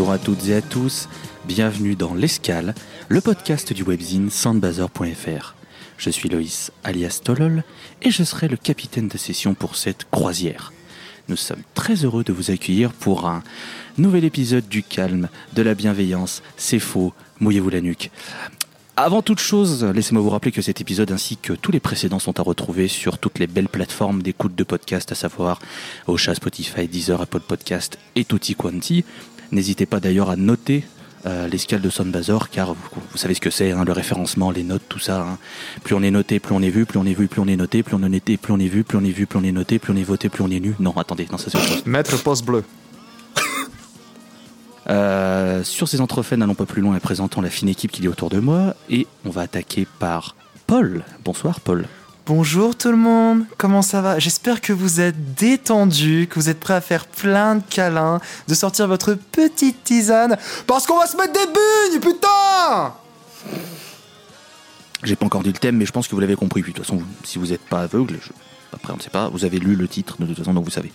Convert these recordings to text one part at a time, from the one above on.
Bonjour à toutes et à tous, bienvenue dans L'Escale, le podcast du webzine soundbazer.fr. Je suis Loïs alias Tolol et je serai le capitaine de session pour cette croisière. Nous sommes très heureux de vous accueillir pour un nouvel épisode du calme, de la bienveillance. C'est faux, mouillez-vous la nuque. Avant toute chose, laissez-moi vous rappeler que cet épisode ainsi que tous les précédents sont à retrouver sur toutes les belles plateformes d'écoute de podcast, à savoir Ocha, Spotify, Deezer, Apple Podcast et Tutti Quanti. N'hésitez pas d'ailleurs à noter euh, l'escale de Soundbazer, car vous, vous savez ce que c'est, hein, le référencement, les notes, tout ça. hein. Plus on est noté, plus on est vu, plus on est vu, plus on est noté, plus on est noté, plus on est vu, plus on est vu, plus on est noté, plus on est voté, plus on est nu. Non, attendez, non, ça c'est autre chose. Mettre poste bleu. Euh, sur ces entrefaits, n'allons pas plus loin et présentons la fine équipe qui est autour de moi. Et on va attaquer par Paul. Bonsoir Paul. Bonjour tout le monde, comment ça va? J'espère que vous êtes détendus, que vous êtes prêts à faire plein de câlins, de sortir votre petite tisane, parce qu'on va se mettre des bugnes, putain J'ai pas encore dit le thème, mais je pense que vous l'avez compris. Puis de toute façon, vous- si vous n'êtes pas aveugle, je- après on ne sait pas, vous avez lu le titre de toute façon, donc vous savez.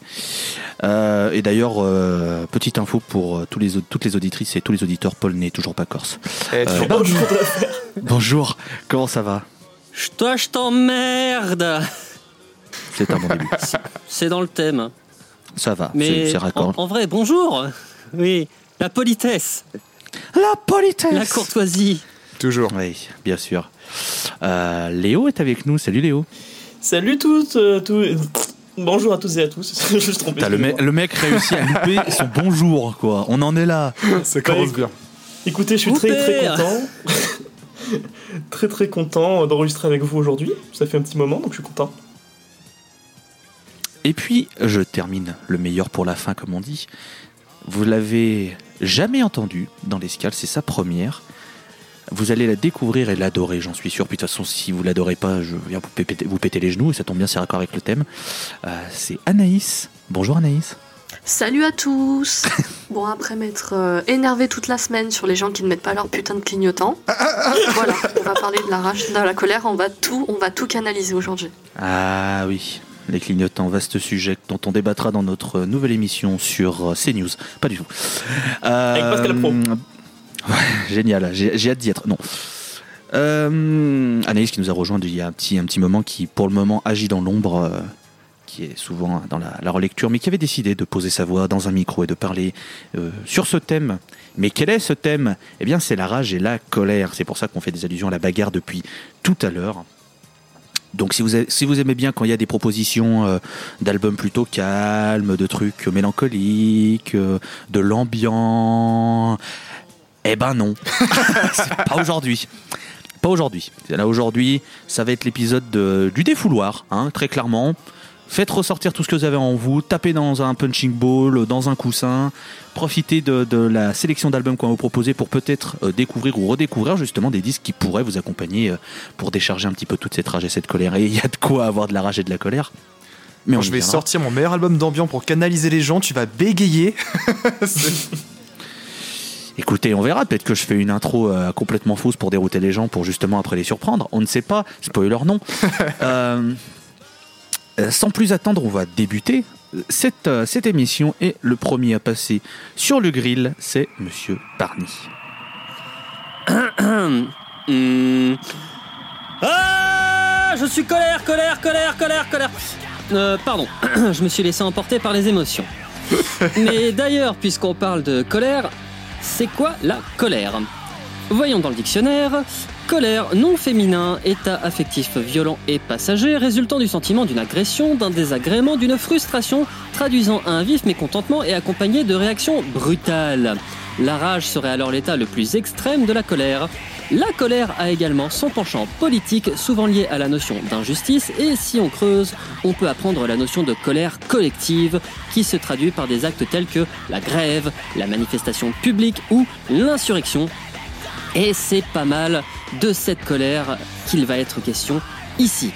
Euh, et d'ailleurs, euh, petite info pour euh, tous les, au- toutes les auditrices et tous les auditeurs, Paul n'est toujours pas corse. Eh, Euh, Bonjour, comment ça va? Toi, je t'emmerde C'est un bon début. C'est dans le thème. Ça va, c'est Mais c'est en, raccord. en vrai, bonjour Oui, la politesse, La politesse la courtoisie. Toujours. Oui, bien sûr. Euh, Léo est avec nous. Salut Léo. Salut toutes, euh, tous. Bonjour à tous et à tous. Je suis trompé. Le, mec, le mec réussit à louper son bonjour, quoi. On en est là. Ça commence Bah, bien. Écoutez, je suis très très content. très très content d'enregistrer avec vous aujourd'hui. Ça fait un petit moment, donc je suis content. Et puis, je termine le meilleur pour la fin, comme on dit. Vous l'avez jamais entendu dans l'escale, c'est sa première. Vous allez la découvrir et l'adorer, j'en suis sûr. Puis de toute façon, si vous l'adorez pas, je viens vous péter, les genoux, et ça tombe bien, c'est raccord avec le thème. Euh, c'est Anaïs. Bonjour Anaïs. Salut à tous Bon, après m'être euh, énervé toute la semaine sur les gens qui ne mettent pas leur putain de clignotant, voilà, on va parler de la rage, de la colère, on va tout, on va tout canaliser aujourd'hui. Ah oui, les clignotants, vaste sujet dont on débattra dans notre nouvelle émission sur euh, CNews. Pas du tout. Euh, Avec Pascal Pro. Ouais, génial, j'ai j'ai hâte d'y être. Non. Euh, Anaïs qui nous a rejoint il y a un petit, un petit moment, qui pour le moment agit dans l'ombre, euh, qui est souvent dans la, relecture, mais qui avait décidé de poser sa voix dans un micro et de parler euh, sur ce thème. Mais quel est ce thème? Eh bien, c'est la rage et la colère. C'est pour ça qu'on fait des allusions à la bagarre depuis tout à l'heure. Donc si vous, si vous aimez bien quand il y a des propositions euh, d'albums plutôt calmes, de trucs mélancoliques, euh, de l'ambiant, eh ben non, pas aujourd'hui. Pas aujourd'hui. Là aujourd'hui, ça va être l'épisode de- du défouloir, hein, très clairement. Faites ressortir tout ce que vous avez en vous, tapez dans un punching ball, dans un coussin, profitez de, de la sélection d'albums qu'on va vous proposer pour peut-être euh, découvrir ou redécouvrir justement des disques qui pourraient vous accompagner euh, pour décharger un petit peu toute cette rage et cette colère. Et il y a de quoi avoir de la rage et de la colère. Mais on je vais viendra. sortir mon meilleur album d'ambiance pour canaliser les gens, tu vas bégayer. Écoutez, on verra. Peut-être que je fais une intro euh, complètement fausse pour dérouter les gens, pour justement après les surprendre. On ne sait pas. Spoiler non. Euh, sans plus attendre, on va débuter cette, euh, cette émission. Et le premier à passer sur le grill, c'est Monsieur Barney. Hmm. Ah Je suis colère, colère, colère, colère, colère. Euh, pardon, je me suis laissé emporter par les émotions. Mais d'ailleurs, puisqu'on parle de colère, c'est quoi la colère? Voyons dans le dictionnaire. Colère, nom féminin, état affectif violent et passager, résultant du sentiment d'une agression, d'un désagrément, d'une frustration, traduisant un vif mécontentement et accompagné de réactions brutales. La rage serait alors l'état le plus extrême de la colère. La colère a également son penchant politique, souvent lié à la notion d'injustice, et si on creuse, on peut apprendre la notion de colère collective, qui se traduit par des actes tels que la grève, la manifestation publique ou l'insurrection. Et c'est pas mal de cette colère qu'il va être question ici.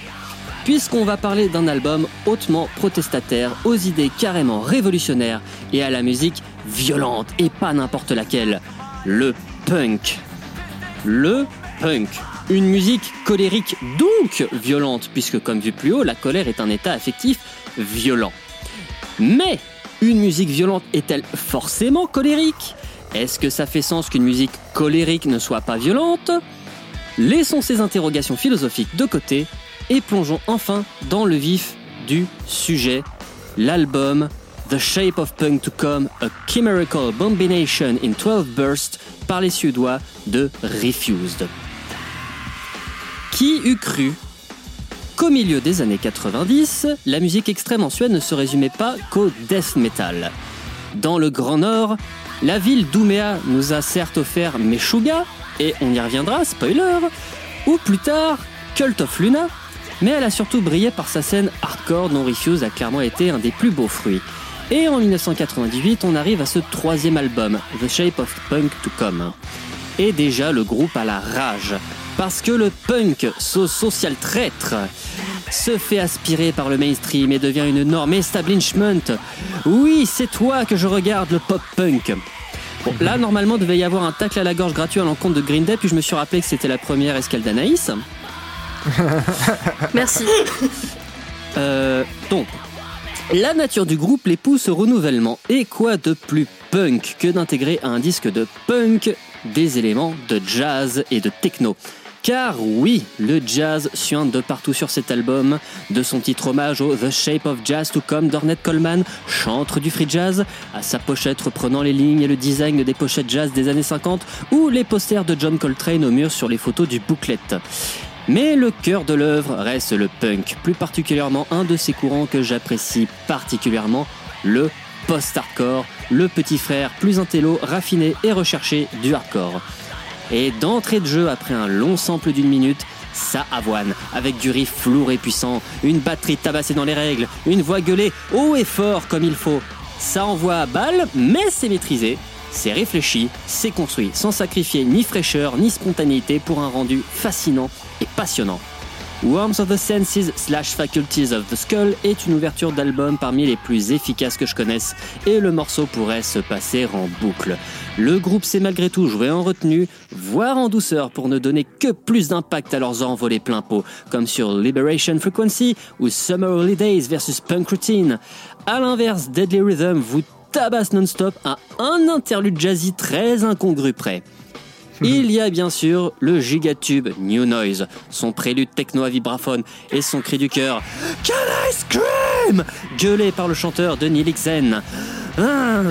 Puisqu'on va parler d'un album hautement protestataire, aux idées carrément révolutionnaires et à la musique violente et pas n'importe laquelle, le punk. Le punk. Une musique colérique donc violente, puisque comme vu plus haut, la colère est un état affectif violent. Mais une musique violente est-elle forcément colérique? Est-ce que ça fait sens qu'une musique colérique ne soit pas violente? Laissons ces interrogations philosophiques de côté et plongeons enfin dans le vif du sujet, l'album The Shape of Punk to Come, a Chimerical Combination in 12 Bursts par les Suédois de Refused. Qui eût cru qu'au milieu des années 90, la musique extrême en Suède ne se résumait pas qu'au death metal? Dans le Grand Nord, la ville d'Ouméa nous a certes offert Meshuggah, et on y reviendra, spoiler, ou plus tard Cult of Luna, mais elle a surtout brillé par sa scène hardcore dont Refuse a clairement été un des plus beaux fruits. Et en 1998, on arrive à ce troisième album, The Shape of Punk to Come. Et déjà, le groupe a la rage. Parce que le punk, ce social traître, se fait aspirer par le mainstream et devient une norme establishment. Oui, c'est toi que je regarde, le pop punk. Bon, là, normalement, devait y avoir un tacle à la gorge gratuit à l'encontre de Green Day, puis je me suis rappelé que c'était la première escale d'Anaïs. Merci. Euh, donc, la nature du groupe les pousse au renouvellement. Et quoi de plus punk que d'intégrer à un disque de punk des éléments de jazz et de techno? Car oui, le jazz suinte de partout sur cet album, de son titre hommage au The Shape of Jazz to Come d'Ornette Coleman, chantre du free jazz, à sa pochette reprenant les lignes et le design des pochettes jazz des années 50, ou les posters de John Coltrane au mur sur les photos du booklet. Mais le cœur de l'œuvre reste le punk, plus particulièrement un de ces courants que j'apprécie particulièrement, le post-hardcore, le petit frère plus intello, raffiné et recherché du hardcore. Et d'entrée de jeu, après un long sample d'une minute, ça avoine, avec du riff lourd et puissant, une batterie tabassée dans les règles, une voix gueulée haut et fort comme il faut. Ça envoie à balle, mais c'est maîtrisé, c'est réfléchi, c'est construit, sans sacrifier ni fraîcheur ni spontanéité pour un rendu fascinant et passionnant. Worms of the Senses slash Faculties of the Skull est une ouverture d'album parmi les plus efficaces que je connaisse et le morceau pourrait se passer en boucle. Le groupe s'est malgré tout joué en retenue, voire en douceur pour ne donner que plus d'impact à leurs envolées plein pot, comme sur Liberation Frequency ou Summer Holidays versus Punk Routine. À l'inverse, Deadly Rhythm vous tabasse non-stop à un interlude jazzy très incongru près. Il y a bien sûr le gigatube New Noise, son prélude techno à vibraphone et son cri du cœur Can I scream gueulé par le chanteur Denis Lixen. Ah.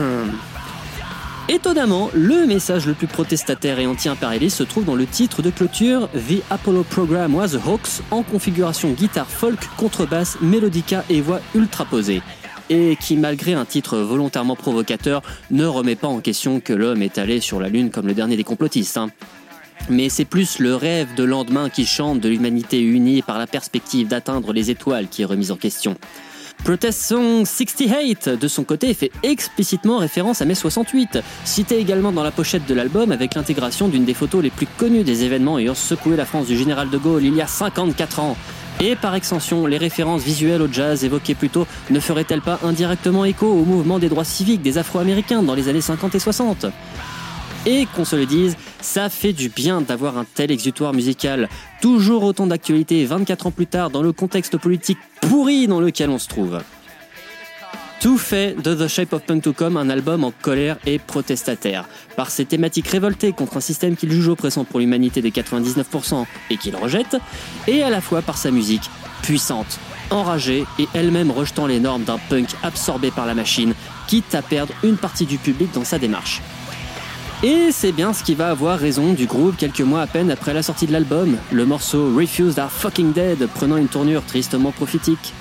Étonnamment, le message le plus protestataire et anti-impérialiste se trouve dans le titre de clôture The Apollo Program was a hoax en configuration guitare folk, contrebasse, mélodica et voix ultra posée et qui, malgré un titre volontairement provocateur, ne remet pas en question que l'homme est allé sur la Lune comme le dernier des complotistes. hein. Mais c'est plus le rêve de lendemain qui chante de l'humanité unie par la perspective d'atteindre les étoiles qui est remise en question. Protest Song 68, de son côté, fait explicitement référence à mai 68, cité également dans la pochette de l'album avec l'intégration d'une des photos les plus connues des événements ayant secoué la France du général de Gaulle il y a 54 ans. Et par extension, les références visuelles au jazz évoquées plus tôt ne feraient-elles pas indirectement écho au mouvement des droits civiques des Afro-Américains dans les années 50 et 60 et qu'on se le dise, ça fait du bien d'avoir un tel exutoire musical, toujours autant d'actualité 24 ans plus tard dans le contexte politique pourri dans lequel on se trouve. Tout fait de The Shape of Punk to Come un album en colère et protestataire, par ses thématiques révoltées contre un système qu'il juge oppressant pour l'humanité des 99% et qu'il rejette, et à la fois par sa musique puissante, enragée et elle-même rejetant les normes d'un punk absorbé par la machine, quitte à perdre une partie du public dans sa démarche. Et c'est bien ce qui va avoir raison du groupe quelques mois à peine après la sortie de l'album, le morceau Refused Are Fucking Dead prenant une tournure tristement prophétique.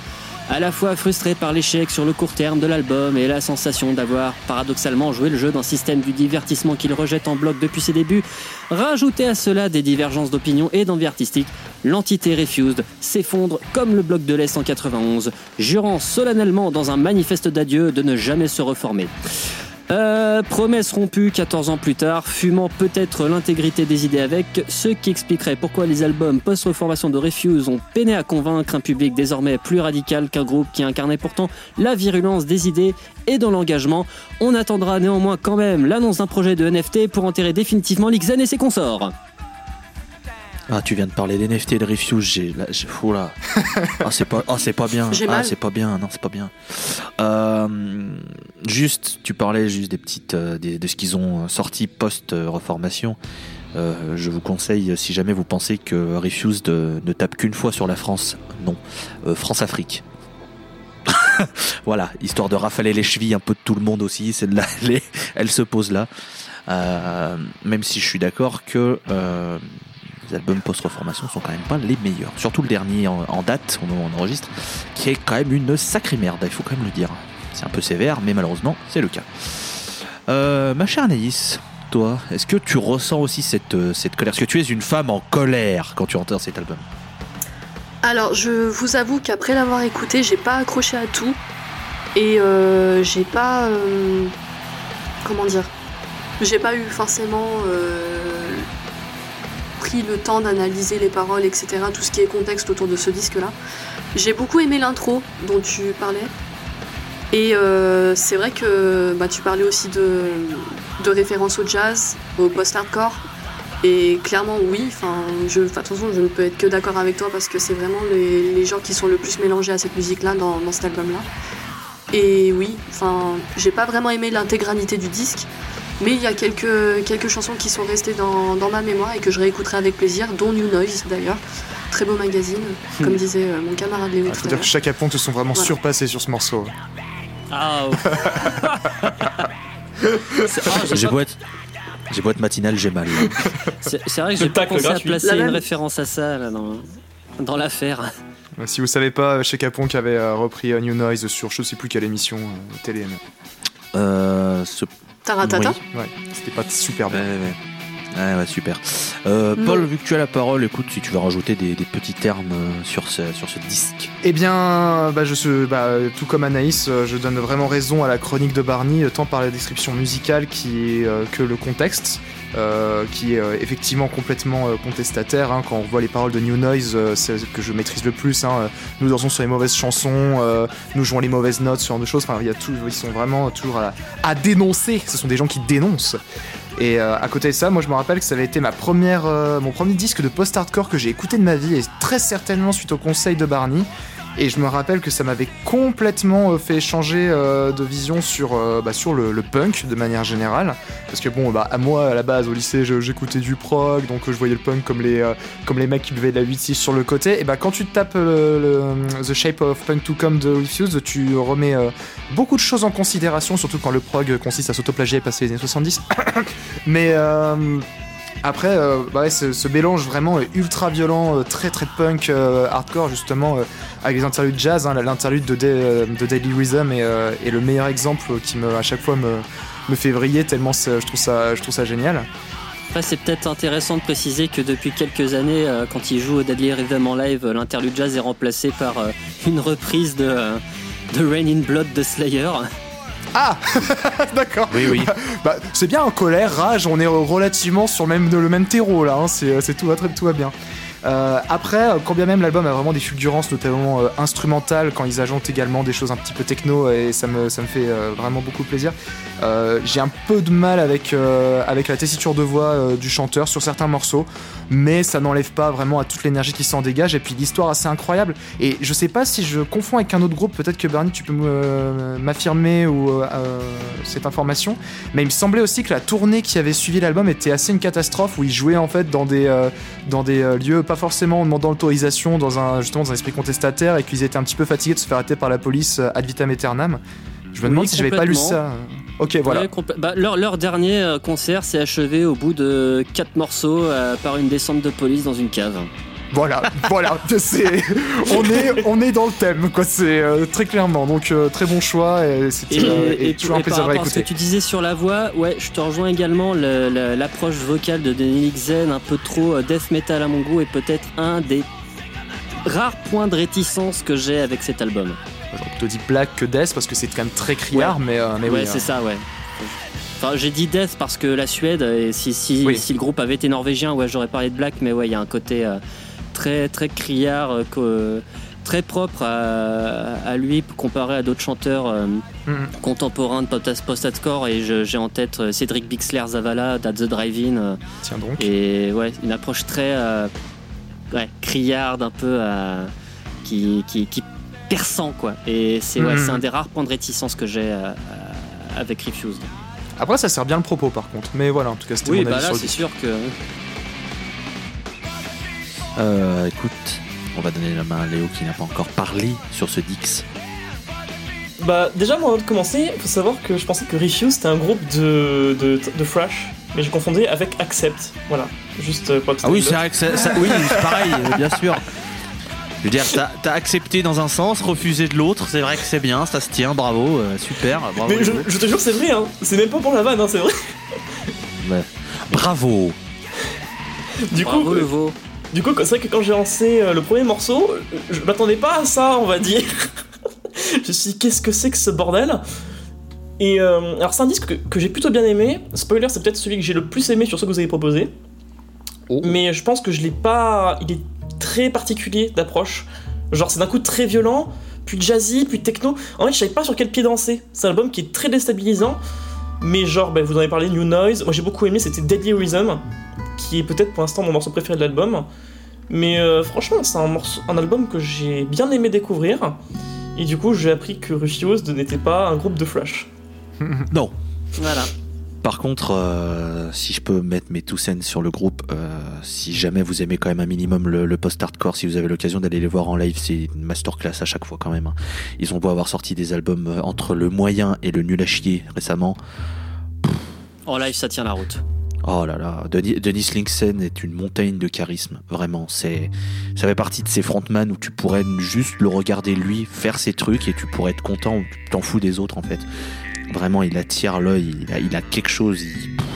À la fois frustré par l'échec sur le court terme de l'album et la sensation d'avoir paradoxalement joué le jeu d'un système du divertissement qu'il rejette en bloc depuis ses débuts, rajoutez à cela des divergences d'opinion et d'envie artistique, l'entité Refused s'effondre comme le bloc de l'Est en 91, jurant solennellement dans un manifeste d'adieu de ne jamais se reformer. Euh, promesse rompue 14 ans plus tard, fumant peut-être l'intégrité des idées avec, ce qui expliquerait pourquoi les albums post-reformation de Refuse ont peiné à convaincre un public désormais plus radical qu'un groupe qui incarnait pourtant la virulence des idées et dans l'engagement. On attendra néanmoins quand même l'annonce d'un projet de NFT pour enterrer définitivement l'Ixen et ses consorts. Ah, tu viens de parler d'NFT et de Refuse, j'ai. Là, j'ai- fou là. Ah, c'est pas, ah, c'est pas bien. Ah, c'est pas bien. Non, c'est pas bien. Euh, juste, tu parlais juste des petites. euh, des- de ce qu'ils ont sorti post-reformation. Euh, je vous conseille, si jamais vous pensez que Refuse de- ne tape qu'une fois sur la France, non. Euh, France-Afrique. voilà, histoire de rafaler les chevilles un peu de tout le monde aussi. Celle-là, elle, est- elle se pose là. Euh, même si je suis d'accord que euh, les albums post-reformation sont quand même pas les meilleurs. Surtout le dernier en, date, on enregistre, qui est quand même une sacrée merde, il faut quand même le dire. C'est un peu sévère, mais malheureusement, c'est le cas. Euh, ma chère Anaïs, toi, est-ce que tu ressens aussi cette, euh, cette colère? Est-ce que tu es une femme en colère quand tu entends cet album? Alors, je vous avoue qu'après l'avoir écouté, j'ai pas accroché à tout. Et euh, j'ai pas. comment dire? J'ai pas eu forcément pris le temps d'analyser les paroles, etc. Tout ce qui est contexte autour de ce disque-là. J'ai beaucoup aimé l'intro dont tu parlais. Et euh, c'est vrai que bah, tu parlais aussi de, références au jazz, au post-hardcore. Et clairement, oui. Enfin, je, je ne peux être que d'accord avec toi parce que c'est vraiment les, les gens qui sont le plus mélangés à cette musique-là dans, dans cet album-là. Et oui, enfin, j'ai pas vraiment aimé l'intégralité du disque, mais il y a quelques, quelques chansons qui sont restées dans, dans ma mémoire et que je réécouterai avec plaisir, dont New Noise d'ailleurs. Très beau magazine, comme disait euh, mon camarade Léo Il tout faut dire que Chaka Ponte se sont vraiment Voilà. surpassés sur ce morceau. Ah, oh. Ah, j'ai beau être. J'ai beau être matinal, j'ai mal. c'est vrai que j'ai pas pensé à placer La une référence à ça là, dans, dans l'affaire. Euh, Si vous savez pas, Chaka Ponte avait euh, repris euh, New Noise sur je sais plus quelle émission euh, télé. Euh, ce... Taratata. Oui. Ouais, c'était pas super Ouais, bien. ouais. Ouais, ouais, super. Euh, Non. Paul, vu que tu as la parole, écoute, si tu veux rajouter des, des petits termes euh, sur ce, sur ce disque. Eh bien, bah, je suis, bah, tout comme Anaïs, euh, je donne vraiment raison à la chronique de Barney, tant par la description musicale qui euh, que le contexte, euh, qui est euh, effectivement complètement euh, contestataire. hein. quand on voit les paroles de New Noise, c'est ce que je maîtrise le plus. hein. Nous dansons sur les mauvaises chansons, nous jouons les mauvaises notes, ce genre de choses. Enfin, ils sont vraiment toujours à, à dénoncer. Ce sont des gens qui dénoncent. Et à côté de ça, moi je me rappelle que ça avait été ma première, mon premier disque de post-hardcore que j'ai écouté de ma vie, et très certainement suite au conseil de Barney. Et je me rappelle que ça m'avait complètement euh, fait changer euh, de vision sur, euh, bah, sur le, punk de manière générale. Parce que bon, bah, à moi, à la base, au lycée, j'écoutais du prog, donc je voyais le punk comme les, comme les mecs qui buvaient de la 8-6 sur le côté. Et bah quand tu tapes The Shape of Punk to Come de Refuse, tu remets beaucoup de choses en considération, surtout quand le prog consiste à s'autoplagier et passer les années 70. Mais euh, après, euh, bah ce, mélange vraiment euh, ultra violent, euh, très très punk, hardcore justement, avec les interludes jazz, hein, l'interlude de, Day- de Daily Rhythm est, le meilleur exemple qui me, à chaque fois me, fait vriller tellement je trouve ça, je trouve ça génial. Après, c'est peut-être intéressant de préciser que depuis quelques années, quand il joue au Deadly Rhythm en live, l'interlude jazz est remplacé par une reprise de, de Rain in Blood de Slayer. Ah D'accord. Oui, oui. Bah, c'est bien en colère, rage, on est relativement sur le même, le même terreau là, hein, c'est c'est tout, va très- tout va bien. Euh, après, euh, quand bien même l'album a vraiment des fulgurances, notamment euh, instrumentales, quand ils ajoutent également des choses un petit peu techno, et ça me, ça me fait euh, vraiment beaucoup plaisir. Euh, J'ai un peu de mal avec, euh, avec la tessiture de voix euh, du chanteur sur certains morceaux, mais ça n'enlève pas vraiment à toute l'énergie qui s'en dégage, et puis l'histoire assez incroyable. Et je sais pas si je confonds avec un autre groupe, peut-être que Bernie, tu peux me- m'affirmer ou euh, euh, cette information, mais il me semblait aussi que la tournée qui avait suivi l'album était assez une catastrophe, où ils jouaient en fait dans des, euh, dans des euh, lieux pas forcément en demandant l'autorisation, dans un, justement dans un esprit contestataire, et qu'ils étaient un petit peu fatigués de se faire arrêter par la police euh, ad vitam aeternam. Je me Oui, demande si j'avais pas lu ça. Ok, voilà. Ouais, bah, leur, leur dernier euh, concert s'est achevé au bout de quatre morceaux euh, par une descente de police dans une cave. Voilà, voilà, on est, on est dans le thème, quoi. C'est euh, très clairement. Donc euh, très bon choix et c'était Et, euh, et- et toujours un et par plaisir à à ce que tu disais sur la voix, ouais, je te rejoins également. le- le- L'approche vocale de Denis Zen, un peu trop death metal à mon goût, est peut-être un des rares points de réticence que j'ai avec cet album. Je te dis black que death parce que c'est quand même très criard, mais, euh, mais ouais, oui. c'est euh, ça, ouais. Enfin, j'ai dit Death parce que la Suède, et si, si, Oui. si le groupe avait été norvégien, ouais, j'aurais parlé de Black, mais ouais, il y a un côté euh, très, très criard, euh, très propre à, à lui comparé à d'autres chanteurs Mhm. contemporains de post- post-hardcore. Et j'ai en tête Cédric Bixler Zavala, That's the Drive-In. Tiens donc. et ouais, une approche très ouais, criarde, un peu qui, qui, qui perçant, quoi. Et c'est ouais, un des rares points de réticence que j'ai euh, euh, avec Refused. Après, ça sert bien le propos par contre. Mais voilà, en tout cas, c'était Oui, mon bah avis là, c'est sûr que. Euh, écoute, on va donner la main à Léo qui n'a pas encore parlé sur ce Dix. Bah, déjà, moi, avant de commencer, faut savoir que je pensais que Refuse c'était un groupe de, de, de Thrash, mais j'ai confondu avec Accept. Voilà, juste euh, pour la petite Ah oui, c'est que oui, c'est pareil, euh, bien sûr. Je veux dire, t'as accepté dans un sens, refusé de l'autre, c'est vrai que c'est bien, ça se tient, bravo, euh, super, bravo. Mais je, je te jure, c'est vrai, hein. c'est même pas pour la vanne, hein, c'est vrai. Ouais. Bravo. Du Bravo coup, le veau. du coup, c'est vrai que quand j'ai lancé euh, le premier morceau, je m'attendais pas à ça, on va dire. je me suis dit, qu'est-ce que c'est que ce bordel? Et euh, alors, c'est un disque que, que j'ai plutôt bien aimé. Spoiler, c'est peut-être celui que j'ai le plus aimé sur ceux que vous avez proposé. Oh. Mais je pense que je l'ai pas. Il est très particulier d'approche. Genre, c'est d'un coup très violent, puis jazzy, puis techno. En fait, je savais pas sur quel pied danser. C'est un album qui est très déstabilisant. Mais genre, ben, vous en avez parlé, New Noise. Moi, j'ai beaucoup aimé, c'était Deadly Rhythm, qui est peut-être pour l'instant mon morceau préféré de l'album. Mais euh, franchement, c'est un, morceau, un album que j'ai bien aimé découvrir. Et du coup, j'ai appris que Refused n'était pas un groupe de Flash. Non. Voilà. Par contre, euh, si je peux mettre mes two cents sur le groupe, euh, si jamais vous aimez quand même un minimum le, le post-hardcore, si vous avez l'occasion d'aller les voir en live, c'est une masterclass à chaque fois quand même. hein. Ils ont beau avoir sorti des albums euh, entre le moyen et le nul à chier récemment. En live, ça tient la route. Oh là là, Denis, Denis Linksen est une montagne de charisme, vraiment. C'est, ça fait partie de ces frontman où tu pourrais juste le regarder lui faire ses trucs et tu pourrais être content ou tu t'en fous des autres en fait. Vraiment, il attire l'œil, il a, quelque chose,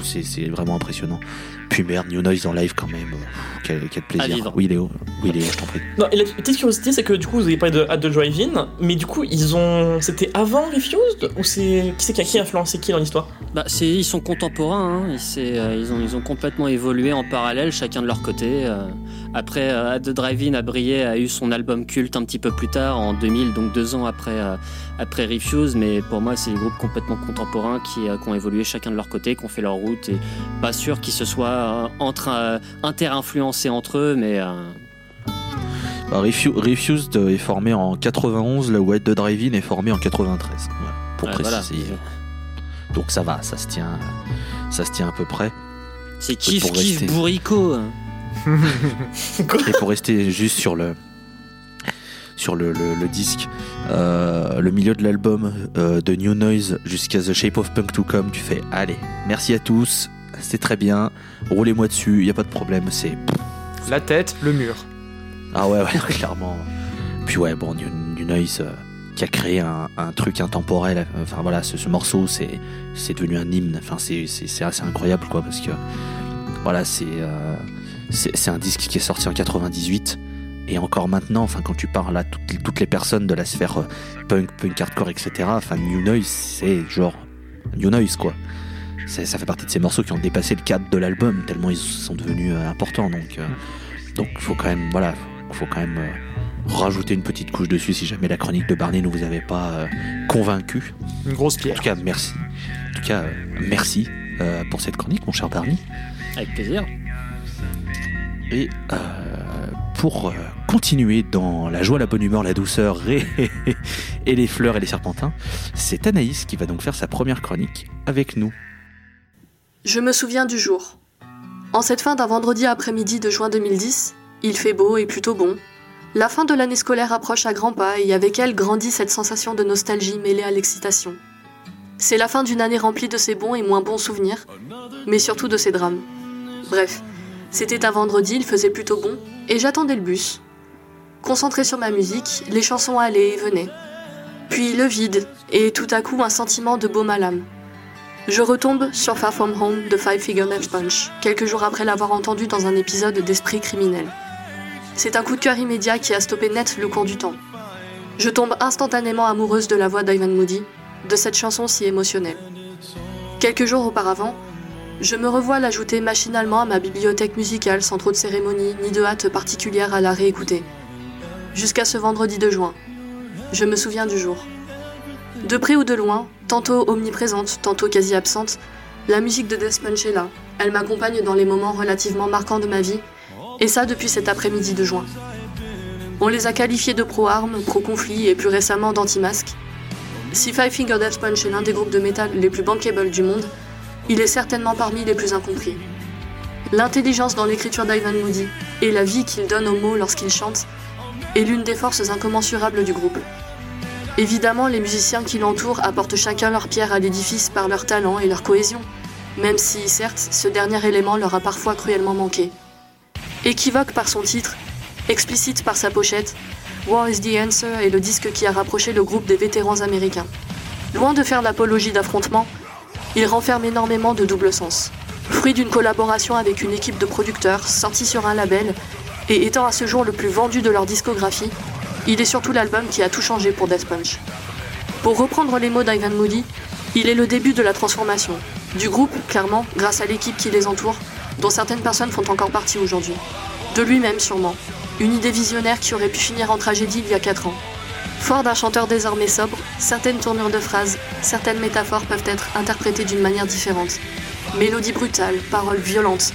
c'est, vraiment impressionnant. Puis merde, New Noise en live quand même, quel, quel À plaisir. vivre. Oui Léo, oui Léo, je t'en prie. Non, et la petite curiosité, c'est que du coup, vous avez parlé de At the Drive-In, mais du coup, ils ont. C'était avant Refused Ou c'est. Qui c'est qui a qui influencé qui dans l'histoire? Bah, c'est, ils sont contemporains, hein. ils, c'est, euh, ils, ont, ils ont complètement évolué en parallèle, chacun de leur côté. euh. Après, euh, At The Drive-In a brillé, a eu son album culte un petit peu plus tard, en 2000, donc deux ans après, euh, après Refuse, mais pour moi, c'est des groupes complètement contemporains qui, euh, qui ont évolué chacun de leur côté, qui ont fait leur route, et pas sûr qu'ils se soient entre, euh, entre eux, mais euh, Bah, Refu- Refused est formé en 91, là où White the Drive-In est formé en 93. Voilà, pour ouais, voilà. préciser. Donc ça va, ça se tient, ça se tient à peu près. C'est kiff pour kiff rester. bourricot. hein. Et pour rester juste sur le sur le, le- le disque, euh, le milieu de l'album euh, de New Noise jusqu'à The Shape of Punk to Come, tu fais allez, merci à tous, c'est très bien, roulez-moi dessus, y a pas de problème, c'est La tête, le mur. ah ouais, ouais clairement. Puis ouais, bon, New, New Noise euh, qui a créé un, un truc intemporel. Enfin voilà, ce, ce morceau, c'est c'est devenu un hymne. Enfin, c'est c'est assez incroyable quoi, parce que voilà, c'est euh, c'est un disque qui est sorti en 98. Et encore maintenant, enfin quand tu parles à toutes, toutes les personnes de la sphère euh, punk, punk hardcore, etc. Enfin New Noise, c'est genre New Noise quoi. Ça fait partie de ces morceaux qui ont dépassé le cadre de l'album tellement ils sont devenus euh, importants. Donc euh, donc faut quand même voilà, faut quand même euh, rajouter une petite couche dessus si jamais la chronique de Barney ne vous avait pas euh, convaincu. Une grosse En pierre. tout cas, merci. En tout cas, euh, merci euh, pour cette chronique, mon cher Barney. Avec plaisir. Et euh, pour euh, continuer dans la joie, la bonne humeur, la douceur et, et les fleurs et les serpentins, c'est Anaïs qui va donc faire sa première chronique avec nous. Je me souviens du jour. En cette fin d'un vendredi après-midi de juin 2010, il fait beau et plutôt bon. La fin de l'année scolaire approche à grands pas et avec elle grandit cette sensation de nostalgie mêlée à l'excitation. C'est la fin d'une année remplie de ses bons et moins bons souvenirs, mais surtout de ses drames. Bref, c'était un vendredi, il faisait plutôt bon, et j'attendais le bus. Concentré sur ma musique, les chansons allaient et venaient. Puis le vide, et tout à coup un sentiment de baume à l'âme. Je retombe sur Far From Home de Five Finger Death Punch, quelques jours après l'avoir entendu dans un épisode d'Esprit criminel. C'est un coup de cœur immédiat qui a stoppé net le cours du temps. Je tombe instantanément amoureuse de la voix d'Ivan Moody, de cette chanson si émotionnelle. Quelques jours auparavant, je me revois l'ajouter machinalement à ma bibliothèque musicale sans trop de cérémonie ni de hâte particulière à la réécouter. Jusqu'à ce vendredi de juin. Je me souviens du jour. De près ou de loin, tantôt omniprésente, tantôt quasi absente, la musique de Death Punch est là. Elle m'accompagne dans les moments relativement marquants de ma vie, et ça depuis cet après-midi de juin. On les a qualifiés de pro-armes, pro-conflit et plus récemment d'anti-masques. Si Five Finger Death Punch est l'un des groupes de métal les plus bankable du monde, il est certainement parmi les plus incompris. L'intelligence dans l'écriture d'Ivan Moody et la vie qu'il donne aux mots lorsqu'il chante est l'une des forces incommensurables du groupe. Évidemment, les musiciens qui l'entourent apportent chacun leur pierre à l'édifice par leur talent et leur cohésion, même si, certes, ce dernier élément leur a parfois cruellement manqué. Équivoque par son titre, explicite par sa pochette, War is the Answer est le disque qui a rapproché le groupe des vétérans américains. Loin de faire l'apologie d'affrontements, il renferme énormément de double sens. Fruit d'une collaboration avec une équipe de producteurs sortie sur un label et étant à ce jour le plus vendu de leur discographie, il est surtout l'album qui a tout changé pour Death Punch. Pour reprendre les mots d'Ivan Moody, il est le début de la transformation. Du groupe, clairement, grâce à l'équipe qui les entoure, dont certaines personnes font encore partie aujourd'hui. De lui-même, sûrement. Une idée visionnaire qui aurait pu finir en tragédie il y a 4 ans. Fort d'un chanteur désormais sobre, certaines tournures de phrases, certaines métaphores peuvent être interprétées d'une manière différente. Mélodie brutale, paroles violentes.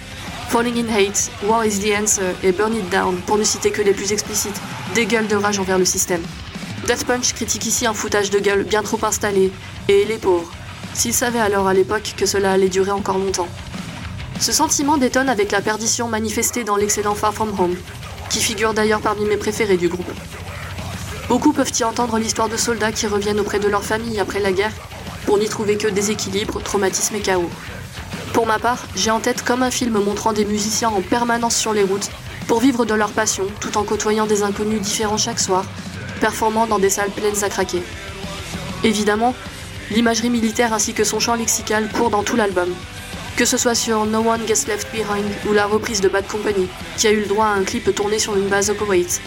Falling in Hate, War is the Answer et Burn It Down, pour ne citer que les plus explicites, des gueules de rage envers le système. Death Punch critique ici un foutage de gueule bien trop installé, et les pauvres, s'ils savaient alors à l'époque que cela allait durer encore longtemps. Ce sentiment détonne avec la perdition manifestée dans l'excellent Far From Home, qui figure d'ailleurs parmi mes préférés du groupe. Beaucoup peuvent y entendre l'histoire de soldats qui reviennent auprès de leur famille après la guerre, pour n'y trouver que déséquilibre, traumatisme et chaos. Pour ma part, j'ai en tête comme un film montrant des musiciens en permanence sur les routes, pour vivre de leur passion, tout en côtoyant des inconnus différents chaque soir, performant dans des salles pleines à craquer. Évidemment, l'imagerie militaire ainsi que son champ lexical court dans tout l'album, que ce soit sur No One Gets Left Behind ou la reprise de Bad Company, qui a eu le droit à un clip tourné sur une base au Koweït.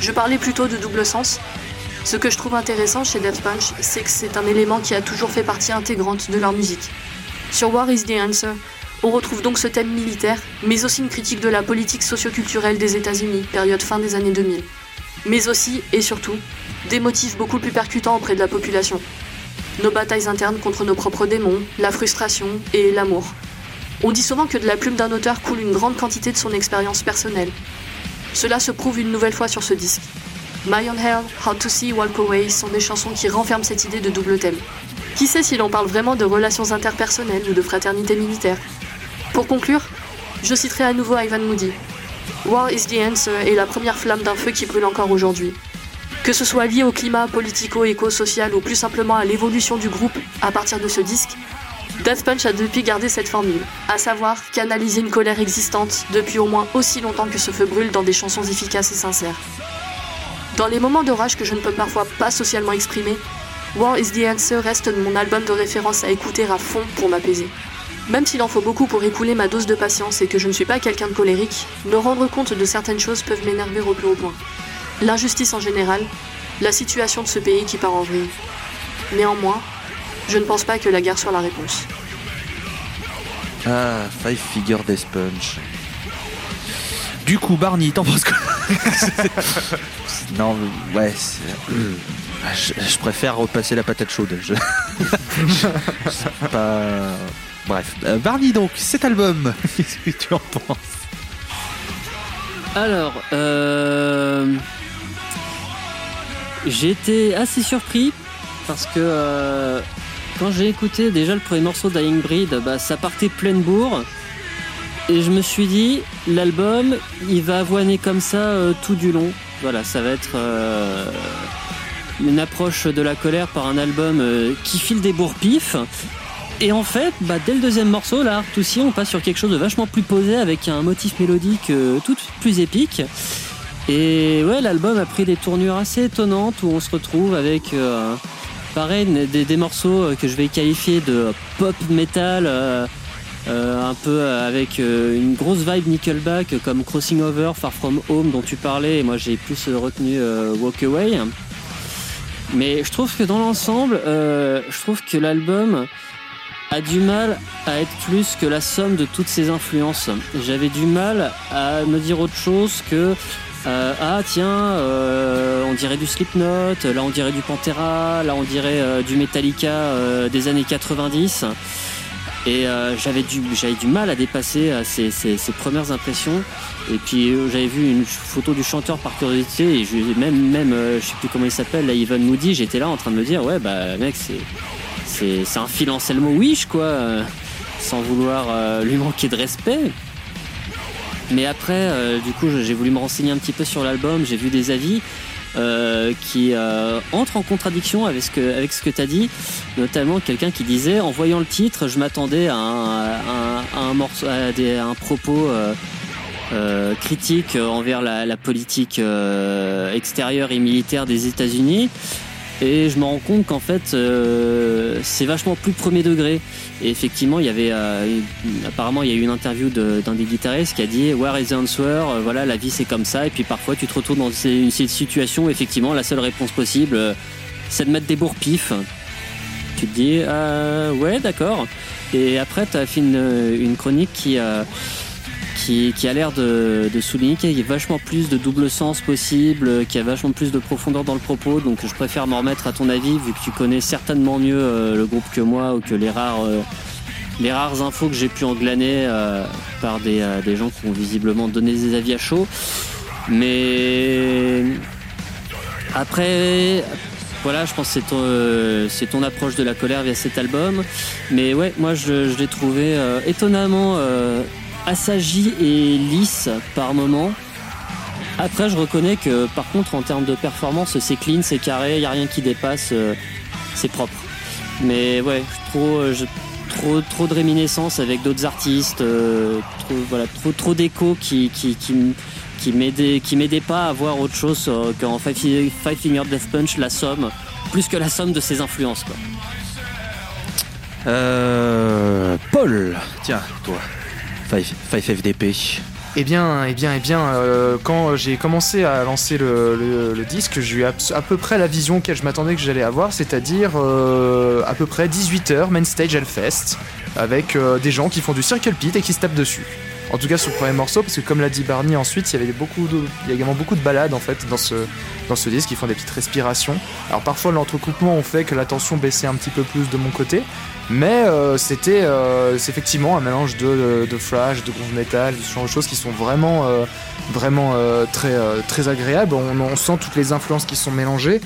Je parlais plutôt de double sens. Ce que je trouve intéressant chez Death Punch, c'est que c'est un élément qui a toujours fait partie intégrante de leur musique. Sur War is the Answer, on retrouve donc ce thème militaire, mais aussi une critique de la politique socioculturelle des États-Unis, période fin des années 2000. Mais aussi, et surtout, des motifs beaucoup plus percutants auprès de la population. Nos batailles internes contre nos propres démons, la frustration et l'amour. On dit souvent que de la plume d'un auteur coule une grande quantité de son expérience personnelle. Cela se prouve une nouvelle fois sur ce disque. My Own Hell, How to See, Walk Away sont des chansons qui renferment cette idée de double thème. Qui sait si l'on parle vraiment de relations interpersonnelles ou de fraternité militaire? Pour conclure, je citerai à nouveau Ivan Moody. War is the answer est la première flamme d'un feu qui brûle encore aujourd'hui. Que ce soit lié au climat politico-éco-social ou plus simplement à l'évolution du groupe à partir de ce disque, Death Punch a depuis gardé cette formule, à savoir canaliser une colère existante depuis au moins aussi longtemps que ce feu brûle dans des chansons efficaces et sincères. Dans les moments de rage que je ne peux parfois pas socialement exprimer, War is the Answer reste mon album de référence à écouter à fond pour m'apaiser. Même s'il en faut beaucoup pour écouler ma dose de patience et que je ne suis pas quelqu'un de colérique, me rendre compte de certaines choses peuvent m'énerver au plus haut point. L'injustice en général, la situation de ce pays qui part en vrille. Néanmoins, je ne pense pas que la guerre soit la réponse. Ah, Five Figure Death Punch. Du coup, Barney, t'en penses quoi Non, ouais, c'est- je, je préfère repasser la patate chaude. Je... Pas... Bref, Euh, Barney donc, cet album, qu'est-ce que tu en penses Alors, euh... j'ai été assez surpris parce que euh, quand j'ai écouté déjà le premier morceau d'Dying Breed, bah, ça partait pleine bourre. Et je me suis dit, l'album, il va avoiner comme ça euh, tout du long. Voilà, ça va être euh, une approche de la colère par un album euh, qui file des bourre-pifs. Et en fait, bah, dès le deuxième morceau, là, aussi, on passe sur quelque chose de vachement plus posé avec un motif mélodique euh, tout plus épique. Et ouais, l'album a pris des tournures assez étonnantes où on se retrouve avec, euh, pareil, des, morceaux euh, que je vais qualifier de pop metal, euh, euh, un peu avec une grosse vibe Nickelback comme Crossing Over, Far From Home dont tu parlais. Et moi, j'ai plus retenu Walk Away. Mais je trouve que dans l'ensemble, je trouve que l'album a du mal à être plus que la somme de toutes ses influences. J'avais du mal à me dire autre chose que euh, ah tiens, euh, on dirait du Slipknot, là on dirait du Pantera, là on dirait euh, du Metallica des années 90. Et j'avais du du mal à dépasser ces, ces, premières impressions. Et puis j'avais vu une photo du chanteur par curiosité et même même je sais plus comment il s'appelle, là Ivan Moody, j'étais là en train de me dire ouais bah mec c'est c'est un Phil Anselmo Wish quoi, euh, sans vouloir euh, lui manquer de respect. Mais après, euh, du coup, j'ai voulu me renseigner un petit peu sur l'album, j'ai vu des avis qui entrent en contradiction avec ce que, tu as dit, notamment quelqu'un qui disait, en voyant le titre, je m'attendais à un, à un, propos critique envers la, politique extérieure et militaire des États-Unis. Et je me rends compte qu'en fait, euh, c'est vachement plus premier degré. Et effectivement, il y avait euh, une- apparemment il y a eu une interview d'un des guitaristes qui a dit Where is the answer? Euh, Voilà, la vie c'est comme ça. Et puis parfois, tu te retrouves dans ces situations où effectivement, la seule réponse possible, c'est de mettre des bourre-pifs. Tu te dis euh, Ouais, d'accord. Et après, tu as fait une, une chronique qui. Qui, a l'air de, souligner qu'il y a vachement plus de double sens possible, qu'il y a vachement plus de profondeur dans le propos. Donc je préfère m'en remettre à ton avis, vu que tu connais certainement mieux euh, le groupe que moi ou que les rares, euh, les rares infos que j'ai pu en glaner euh, par des, des gens qui ont visiblement donné des avis à chaud. Mais après, voilà, je pense que c'est ton, ton approche de la colère via cet album. Mais ouais, moi je, l'ai trouvé étonnamment assagi et lisse par moment. Après, je reconnais que par contre, en termes de performance, c'est clean, c'est carré, il n'y a rien qui dépasse, euh, c'est propre. Mais ouais, trop, euh, je- trop, trop de réminiscences avec d'autres artistes, euh, trop, voilà, trop, trop d'échos qui, qui, qui, qui m'aidaient pas à voir autre chose qu'en Five, Fi- Five Finger Death Punch, la somme, plus que la somme de ses influences. Quoi. Paul, tiens, toi. 5 FDP. Eh bien, eh bien, eh bien, euh, quand j'ai commencé à lancer le, disque, j'ai eu à peu près la vision auquel je m'attendais que j'allais avoir, c'est-à-dire euh, à peu près 18h, Main Stage Hellfest, avec euh, des gens qui font du circle pit et qui se tapent dessus. En tout cas sur le premier morceau, parce que comme l'a dit Barney ensuite, il y avait beaucoup de, il y a également beaucoup de balades en fait dans ce, dans ce disque, qui font des petites respirations. Alors parfois l'entrecoupement ont fait que la tension baissait un petit peu plus de mon côté, mais euh, c'était euh, c'est effectivement un mélange de, de flash, de groove metal, ce genre de choses qui sont vraiment, euh, vraiment très, très agréables. On, on sent toutes les influences qui sont mélangées.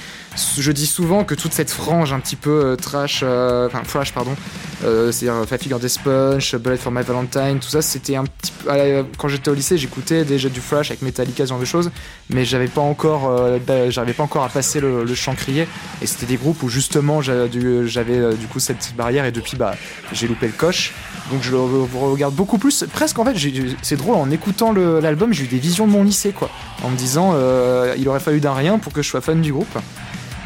Je dis souvent que toute cette frange un petit peu euh, trash, euh, enfin flash pardon, euh, c'est-à-dire Five Finger Death Punch, Bullet for My Valentine, tout ça, c'était un petit peu. Quand j'étais au lycée, j'écoutais déjà du flash avec Metallica, ce genre de choses, mais j'avais pas encore, euh, bah, j'arrivais pas encore à passer le, le chant. Et c'était des groupes où justement j'avais du, euh, du coup cette petite barrière et depuis bah j'ai loupé le coche. Donc je le re- regarde beaucoup plus. Presque en fait, c'est drôle en écoutant l'album, j'ai eu des visions de mon lycée quoi, en me disant euh, il aurait fallu d'un rien pour que je sois fan du groupe.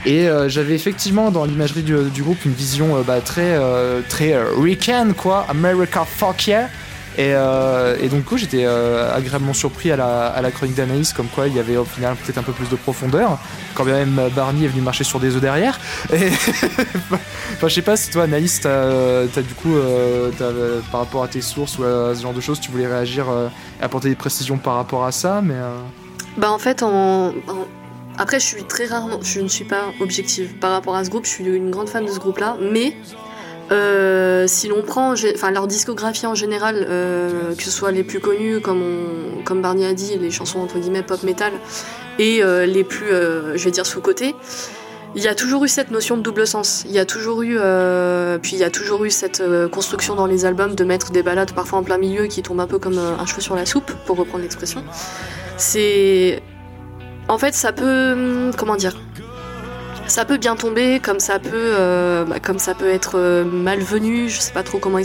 Et euh, j'avais effectivement dans l'imagerie du, groupe une vision euh, bah, très euh, très euh, Rican quoi, America fuck yeah. Et, euh, et donc j'étais euh, agréablement surpris à la, à la chronique d'Anaïs comme quoi il y avait au final peut-être un peu plus de profondeur quand bien même euh, Barney est venu marcher sur des œufs derrière enfin je sais pas si toi Anaïs t'as t'as du coup euh, euh, par rapport à tes sources ou à ce genre de choses tu voulais réagir euh, et apporter des précisions par rapport à ça mais euh, Bah en fait, en... en- après je suis très rarement, je ne suis pas objective par rapport à ce groupe. Je suis une grande fan de ce groupe-là, mais euh, si l'on prend, enfin leur discographie en général, euh, que ce soit les plus connus comme comme Barney a dit, les chansons entre guillemets pop metal, et euh, les plus, je vais dire sous côté. Il y a toujours eu cette notion de double sens. Il y a toujours eu, puis il y a toujours eu cette construction dans les albums de mettre des balades parfois en plein milieu qui tombent un peu comme un cheveu sur la soupe, pour reprendre l'expression. C'est, en fait, ça peut, hum, comment dire, ça peut bien tomber, comme ça peut, euh, bah, comme ça peut être euh, malvenu. Je sais pas trop comment.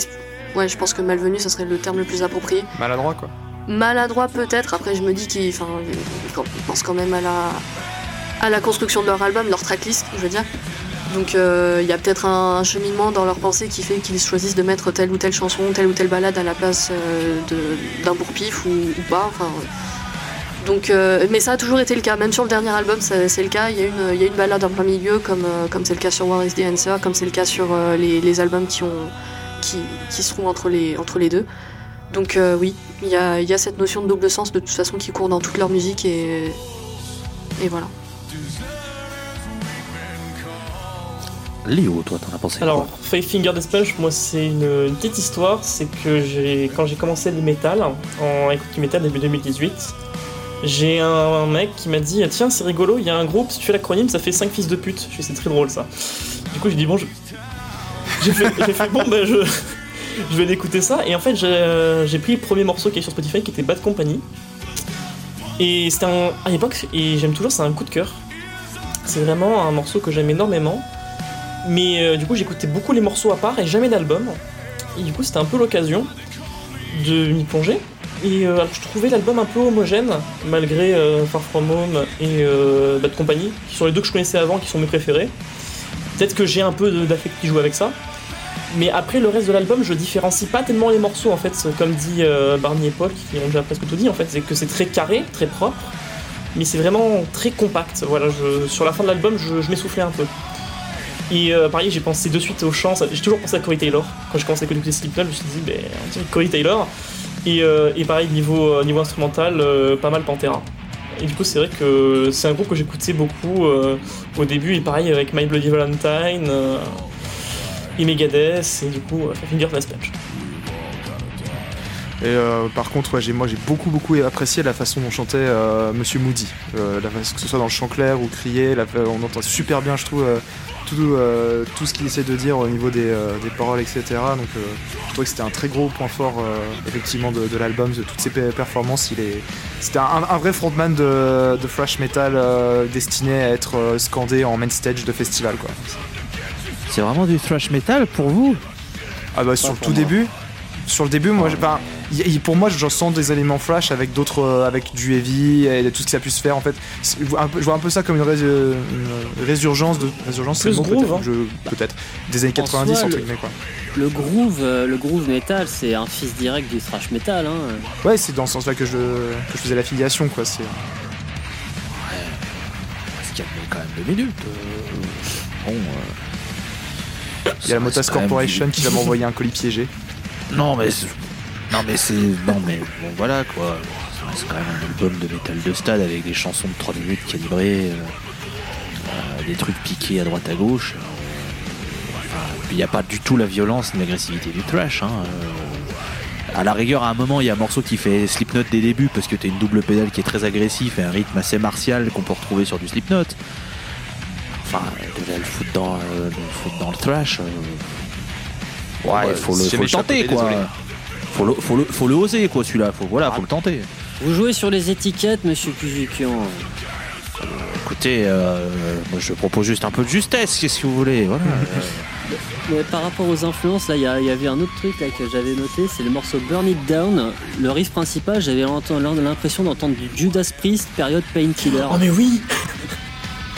Ouais, je pense que malvenu, ce serait le terme le plus approprié. Maladroit, quoi. Maladroit peut-être. Après, je me dis qu'ils, enfin, ils pensent quand même à la, à la construction de leur album, leur tracklist, je veux dire. Donc, euh, il y a peut-être un, cheminement dans leur pensée qui fait qu'ils choisissent de mettre telle ou telle chanson, telle ou telle balade à la place d'un bourre-pif ou, ou pas. Enfin, donc, euh, mais ça a toujours été le cas. Même sur le dernier album, c'est le cas. Il y, a une, il y a une balade en plein milieu, comme euh, comme c'est le cas sur War is the Answer, comme c'est le cas sur euh, les, les albums qui ont qui, qui seront entre les entre les deux. Donc euh, oui, il y a, il y a cette notion de double sens de toute façon qui court dans toute leur musique et et voilà. Léo, toi, t'en as pensé Alors, quoi Five Finger Death Punch, moi, c'est une, une petite histoire. C'est que j'ai, quand j'ai commencé le métal, en écoute du métal début 2018, j'ai un, mec qui m'a dit Tiens, c'est rigolo, il y a un groupe, si tu fais l'acronyme, ça fait 5 fils de pute. Je C'est très drôle ça. Du coup, j'ai dit Bon, je- j'ai fait, Bon, ben, je, je vais l'écouter ça. Et en fait, j'ai, j'ai pris le premier morceau qui est sur Spotify qui était Bad Company. Et c'était un, à l'époque, et j'aime toujours, c'est un coup de cœur. C'est vraiment un morceau que j'aime énormément. Mais euh, du coup, j'écoutais beaucoup les morceaux à part et jamais d'album. Et du coup, c'était un peu l'occasion de m'y plonger. Et euh, alors, je trouvais l'album un peu homogène, malgré euh, Far From Home et euh, Bad Company, qui sont les deux que je connaissais avant, qui sont mes préférés. Peut-être que j'ai un peu d'affect qui joue avec ça. Mais après, le reste de l'album, je différencie pas tellement les morceaux, en fait. Comme dit euh, Barney et Paul, qui ont déjà presque tout dit, en fait, c'est que c'est très carré, très propre. Mais c'est vraiment très compact. Voilà, sur la fin de l'album, je, m'essoufflais un peu. Et pareil, j'ai pensé de suite au chant. J'ai toujours pensé à Corey Taylor. Quand j'ai commencé à écouter Slipknot, je me suis dit, ben, on Corey Taylor. Et, euh, et pareil, niveau, euh, instrumental, euh, pas mal Pantera. Et du coup, c'est vrai que c'est un groupe que j'écoutais beaucoup au début. Et pareil, avec My Bloody Valentine et Megadeth. Et du coup, Finger Death Punch. Et par contre, moi j'ai beaucoup beaucoup apprécié la façon dont chantait Monsieur Moody. Que ce soit dans le chant clair ou crié, la- on entend super bien, je trouve, tout, euh, tout ce qu'il essaie de dire au niveau des, euh, des paroles, etc. Donc euh, je trouvais que c'était un très gros point fort, euh, effectivement, de, de l'album, de toutes ses pe- performances. Il est, c'était un, un vrai frontman de, de thrash metal euh, destiné à être euh, scandé en main stage de festival, quoi. C'est vraiment du thrash metal pour vous? Ah bah sur le tout moi. début, sur le début, moi, j'ai pas. Y- y- pour moi, je sens des éléments flash avec d'autres, euh, avec du heavy et tout ce que ça a pu se faire en fait. Je vois un peu, je vois un peu ça comme une, rés- euh, une résurgence de résurgence, c'est le mot, groove, peut-être, je- peut-être des années En 90 soi, entre le- guillemets quoi. Le groove, euh, le groove metal, c'est un fils direct du thrash metal. Hein. Ouais, c'est dans ce sens-là que je, que je faisais l'affiliation quoi. C'est Parce qu'il y a quand même deux minutes. euh, Bon. euh, il y a la Motas même Corporation qui va m'envoyer un colis piégé. Non, mais. Non, mais c'est. Non, mais bon, voilà quoi. C'est quand même un album de métal de stade avec des chansons de 3 minutes calibrées, euh, euh, des trucs piqués à droite à gauche. euh, enfin, il n'y a pas du tout la violence ni l'agressivité du trash. Hein, euh. À la rigueur, à un moment, il y a un morceau qui fait Slipknot des débuts parce que t'as une double pédale qui est très agressif et un rythme assez martial qu'on peut retrouver sur du Slipknot. Enfin, de là, le foutre dans, euh, le foutre dans le thrash. Ouais, il faut le, faut tenter quoi. désolé. Faut le, faut, le, faut le oser quoi celui-là. Faut, voilà, faut le tenter. Vous jouez sur les étiquettes, monsieur Cujukian. Écoutez, euh, moi je propose juste un peu de justesse, qu'est-ce que vous voulez. Voilà. Mais par rapport aux influences, là, il y, y avait un autre truc là, que j'avais noté, c'est le morceau Burn It Down. Le riff principal, j'avais l'impression d'entendre du Judas Priest, période Painkiller. Oh, mais oui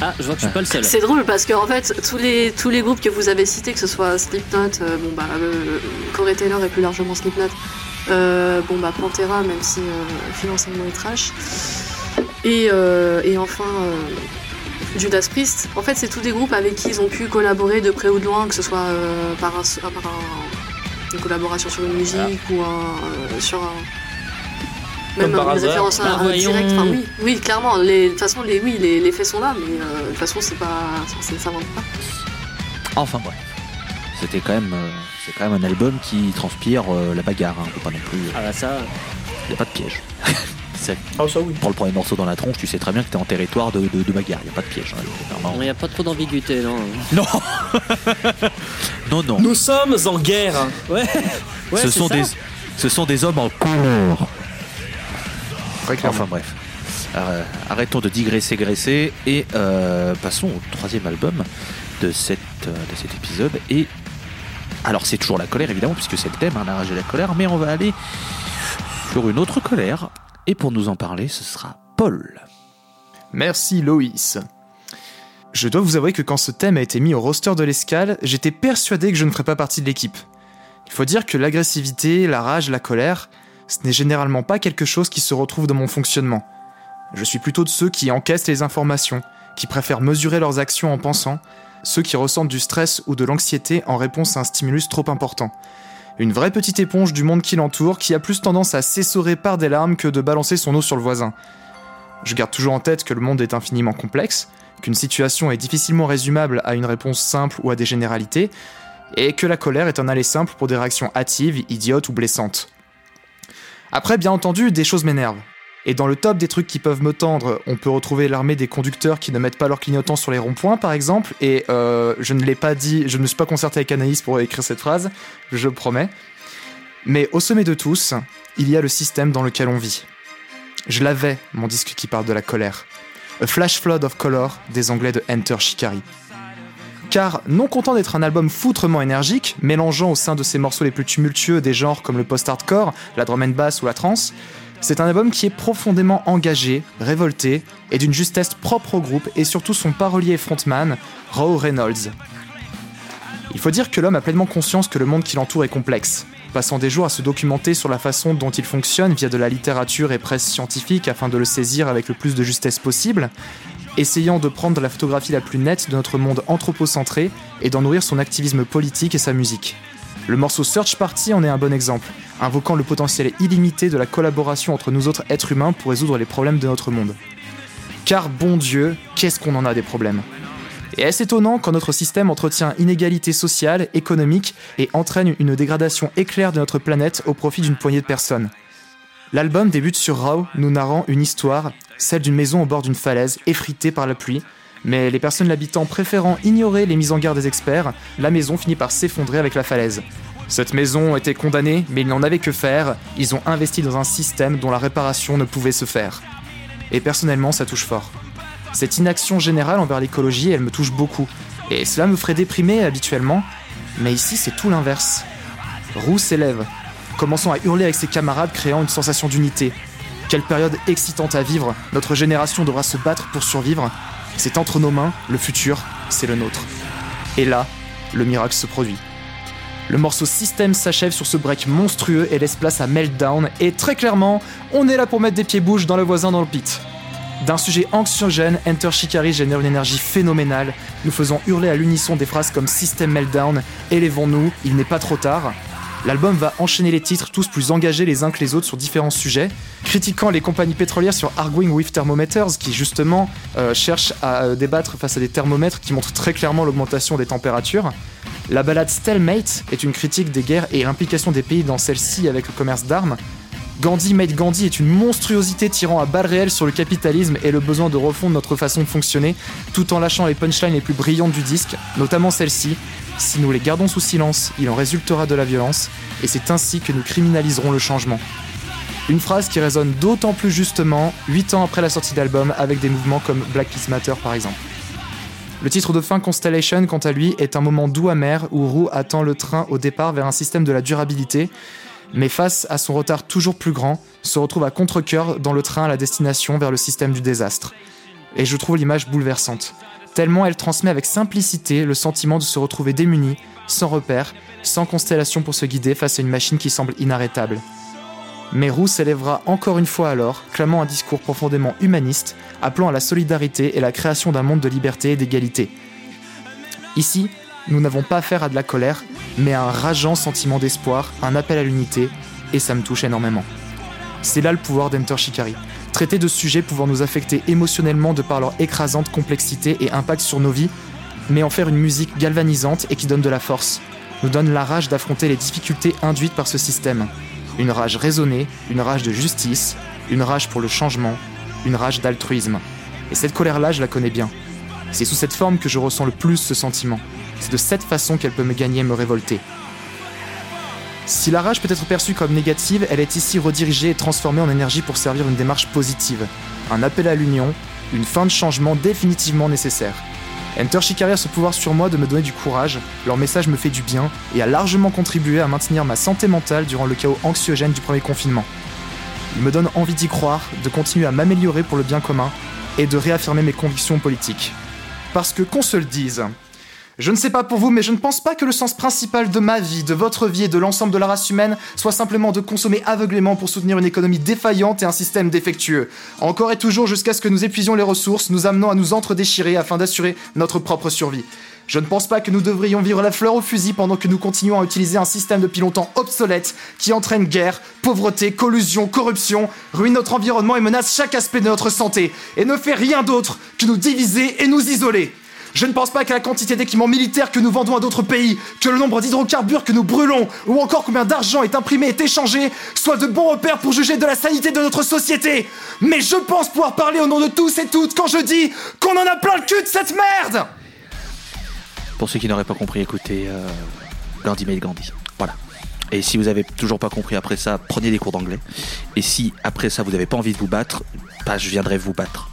Ah, je vois que je suis pas le seul. C'est drôle parce que en fait tous les tous les groupes que vous avez cités, que ce soit Slipknot, euh, bon bah euh, Corey Taylor et plus largement Slipknot, euh, bon bah Pantera même si financièrement est trash, et, et enfin Judas Priest. En fait c'est tous des groupes avec qui ils ont pu collaborer de près ou de loin, que ce soit par, un, par un- une collaboration sur une musique ou un, euh, sur un même par une hasard. référence à Bah, un direct. Enfin oui, oui clairement. Les, de toute façon les oui les, les faits sont là, mais euh, de toute façon c'est pas ça ça s'invente pas. Enfin bref. C'était quand même, euh, c'est quand même un album qui transpire euh, la bagarre. Hein. Pas non plus. Ah bah ça, Il n'y a pas de piège. C'est- Ah, ça oui. Prends le premier morceau dans la tronche, tu sais très bien que t'es en territoire de, de, de bagarre. Il n'y a pas de piège. hein. Il n'y a pas trop d'ambiguïté, non Non. non, non. Nous sommes en guerre Ouais, ouais ce sont ça. des, ce sont des hommes en couleur. Très clairement. Enfin bref. euh, arrêtons de digresser, graisser et euh, passons au troisième album de, cette, euh, de cet épisode. Et alors, c'est toujours la colère évidemment, puisque c'est le thème, hein, la rage et la colère, mais on va aller sur une autre colère. Et pour nous en parler, ce sera Paul. Merci Loïs. Je dois vous avouer que quand ce thème a été mis au roster de l'escale, j'étais persuadé que je ne ferais pas partie de l'équipe. Il faut dire que l'agressivité, la rage, la colère, ce n'est généralement pas quelque chose qui se retrouve dans mon fonctionnement. Je suis plutôt de ceux qui encaissent les informations, qui préfèrent mesurer leurs actions en pensant, ceux qui ressentent du stress ou de l'anxiété en réponse à un stimulus trop important. Une vraie petite éponge du monde qui l'entoure qui a plus tendance à s'essorer par des larmes que de balancer son eau sur le voisin. Je garde toujours en tête que le monde est infiniment complexe, qu'une situation est difficilement résumable à une réponse simple ou à des généralités, et que la colère est un aller simple pour des réactions hâtives, idiotes ou blessantes. Après, bien entendu, des choses m'énervent. Et dans le top des trucs qui peuvent me tendre, on peut retrouver l'armée des conducteurs qui ne mettent pas leur clignotant sur les ronds-points, par exemple. Et euh, je ne l'ai pas dit, je ne me suis pas concerté avec Anaïs pour écrire cette phrase, je promets. Mais au sommet de tous, il y a le système dans lequel on vit. Je l'avais, mon disque qui parle de la colère. A Flash Flood of Color des Anglais de Enter Shikari. Car, non content d'être un album foutrement énergique, mélangeant au sein de ses morceaux les plus tumultueux des genres comme le post-hardcore, la drum and bass ou la trance, c'est un album qui est profondément engagé, révolté, et d'une justesse propre au groupe et surtout son parolier et frontman, Row Reynolds. Il faut dire que l'homme a pleinement conscience que le monde qui l'entoure est complexe, passant des jours à se documenter sur la façon dont il fonctionne via de la littérature et presse scientifique afin de le saisir avec le plus de justesse possible, essayant de prendre la photographie la plus nette de notre monde anthropocentré et d'en nourrir son activisme politique et sa musique. Le morceau Search Party en est un bon exemple, invoquant le potentiel illimité de la collaboration entre nous autres êtres humains pour résoudre les problèmes de notre monde. Car bon Dieu, qu'est-ce qu'on en a des problèmes? Et est-ce étonnant quand notre système entretient inégalité sociale, économique et entraîne une dégradation éclair de notre planète au profit d'une poignée de personnes? L'album débute sur Raw, nous narrant une histoire, celle d'une maison au bord d'une falaise, effritée par la pluie, mais les personnes l'habitant préférant ignorer les mises en garde des experts, la maison finit par s'effondrer avec la falaise. Cette maison était condamnée, mais ils n'en avaient que faire, ils ont investi dans un système dont la réparation ne pouvait se faire. Et personnellement, ça touche fort. Cette inaction générale envers l'écologie, elle me touche beaucoup, et cela me ferait déprimer habituellement, mais ici c'est tout l'inverse. Roux s'élève, commençant à hurler avec ses camarades, créant une sensation d'unité. Quelle période excitante à vivre, notre génération devra se battre pour survivre, c'est entre nos mains, le futur, c'est le nôtre. Et là, le miracle se produit. Le morceau System s'achève sur ce break monstrueux et laisse place à Meltdown, et très clairement, on est là pour mettre des pieds bouches dans le voisin dans le pit. D'un sujet anxiogène, Enter Shikari génère une énergie phénoménale, nous faisant hurler à l'unisson des phrases comme System Meltdown, Élevons-nous, il n'est pas trop tard. L'album va enchaîner les titres tous plus engagés les uns que les autres sur différents sujets, critiquant les compagnies pétrolières sur Arguing with Thermometers qui justement euh, cherchent à euh, débattre face à des thermomètres qui montrent très clairement l'augmentation des températures. La balade Stalemate est une critique des guerres et l'implication des pays dans celle-ci avec le commerce d'armes. Gandhi Made Gandhi est une monstruosité tirant à balles réelles sur le capitalisme et le besoin de refondre notre façon de fonctionner, tout en lâchant les punchlines les plus brillantes du disque, notamment celle-ci. Si nous les gardons sous silence, il en résultera de la violence, et c'est ainsi que nous criminaliserons le changement. Une phrase qui résonne d'autant plus justement 8 ans après la sortie d'album avec des mouvements comme Black Lives Matter par exemple. Le titre de fin Constellation, quant à lui, est un moment doux amer où Roux attend le train au départ vers un système de la durabilité, mais face à son retard toujours plus grand, se retrouve à contre-coeur dans le train à la destination vers le système du désastre. Et je trouve l'image bouleversante, tellement elle transmet avec simplicité le sentiment de se retrouver démuni, sans repère, sans constellation pour se guider face à une machine qui semble inarrêtable. Mais Roux s'élèvera encore une fois alors, clamant un discours profondément humaniste, appelant à la solidarité et la création d'un monde de liberté et d'égalité. Ici, nous n'avons pas affaire à de la colère, mais à un rageant sentiment d'espoir, un appel à l'unité, et ça me touche énormément. C'est là le pouvoir d'Enter Shikari. Traiter de sujets pouvant nous affecter émotionnellement de par leur écrasante complexité et impact sur nos vies, mais en faire une musique galvanisante et qui donne de la force, nous donne la rage d'affronter les difficultés induites par ce système. Une rage raisonnée, une rage de justice, une rage pour le changement, une rage d'altruisme. Et cette colère-là, je la connais bien. C'est sous cette forme que je ressens le plus ce sentiment. C'est de cette façon qu'elle peut me gagner et me révolter. Si la rage peut être perçue comme négative, elle est ici redirigée et transformée en énergie pour servir une démarche positive. un appel à l'union, une fin de changement définitivement nécessaire. Enter Shikari a ce pouvoir sur moi de me donner du courage, leur message me fait du bien et a largement contribué à maintenir ma santé mentale durant le chaos anxiogène du premier confinement. Il me donne envie d'y croire, de continuer à m'améliorer pour le bien commun et de réaffirmer mes convictions politiques. Parce que qu'on se le dise, je ne sais pas pour vous, mais je ne pense pas que le sens principal de ma vie, de votre vie et de l'ensemble de la race humaine soit simplement de consommer aveuglément pour soutenir une économie défaillante et un système défectueux. Encore et toujours jusqu'à ce que nous épuisions les ressources, nous amenant à nous entre-déchirer afin d'assurer notre propre survie. Je ne pense pas que nous devrions vivre la fleur au fusil pendant que nous continuons à utiliser un système depuis longtemps obsolète qui entraîne guerre, pauvreté, collusion, corruption, ruine notre environnement et menace chaque aspect de notre santé, et ne fait rien d'autre que nous diviser et nous isoler. Je ne pense pas que la quantité d'équipements militaires que nous vendons à d'autres pays, que le nombre d'hydrocarbures que nous brûlons, ou encore combien d'argent est imprimé et échangé, soit de bons repères pour juger de la sanité de notre société. Mais je pense pouvoir parler au nom de tous et toutes quand je dis qu'on en a plein le cul de cette merde Pour ceux qui n'auraient pas compris, écoutez euh, Gandhi made Gandhi. Voilà. Et si vous avez toujours pas compris après ça, prenez des cours d'anglais. Et si après ça vous n'avez pas envie de vous battre, bah, je viendrai vous battre.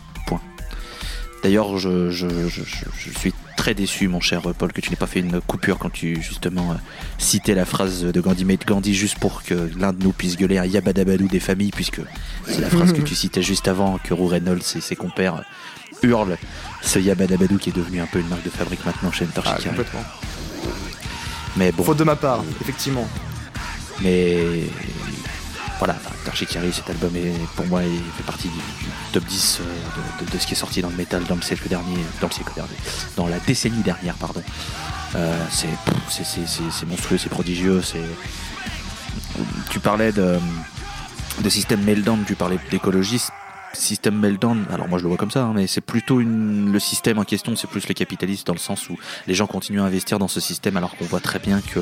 D'ailleurs, je, je, je, je- je suis très déçu, mon cher Paul, que tu n'aies pas fait une coupure quand tu justement euh, citais la phrase de Gandhi made Gandhi juste pour que l'un de nous puisse gueuler un yabadabadou des familles, puisque c'est la phrase que tu citais juste avant que Roux Reynolds et ses compères hurlent ce yabadabadou qui est devenu un peu une marque de fabrique maintenant chez Enter Ah, complètement. Mais bon. Faute de ma part, effectivement. Mais voilà, Enter Shikari, cet album est pour moi il fait partie du, top 10 euh, de, ce qui est sorti dans le métal dans le siècle dernier, dans le siècle dernier, dans la décennie dernière, pardon. Euh, c'est monstrueux, c'est prodigieux. Tu parlais de, de système Meltdown, tu parlais d'écologiste. Système Meltdown, alors moi je le vois comme ça, hein, mais c'est plutôt le système en question, c'est plus le capitalisme dans le sens où les gens continuent à investir dans ce système alors qu'on voit très bien que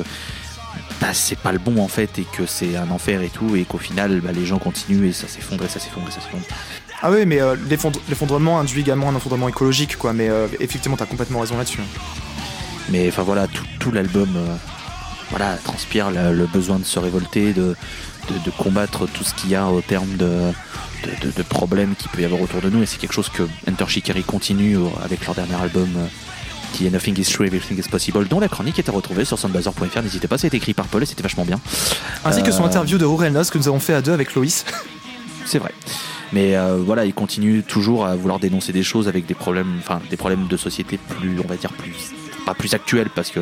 bah, c'est pas le bon en fait et que c'est un enfer et tout et qu'au final bah, les gens continuent et ça s'effondre et ça s'effondre et ça s'effondre. Ah oui, mais euh, l'effondre- l'effondrement induit également un effondrement écologique, quoi. Mais euh, effectivement, t'as complètement raison là-dessus. Mais enfin voilà, tout, tout l'album euh, voilà, transpire le besoin de se révolter, de, de, de combattre tout ce qu'il y a au terme de, de, de- de problèmes qu'il peut y avoir autour de nous. Et c'est quelque chose que Enter Shikari continue avec leur dernier album qui est Nothing is True, Everything is Possible, dont la chronique est à retrouver sur soundbazer.fr. N'hésitez pas, c'est écrit par Paul et c'était vachement bien. Ainsi que son Euh, interview de Roux Reynolds que nous avons fait à deux avec Loïs. C'est vrai. Mais euh, voilà, il continue toujours à vouloir dénoncer des choses avec des problèmes, enfin des problèmes de société plus, on va dire plus, pas plus actuels parce que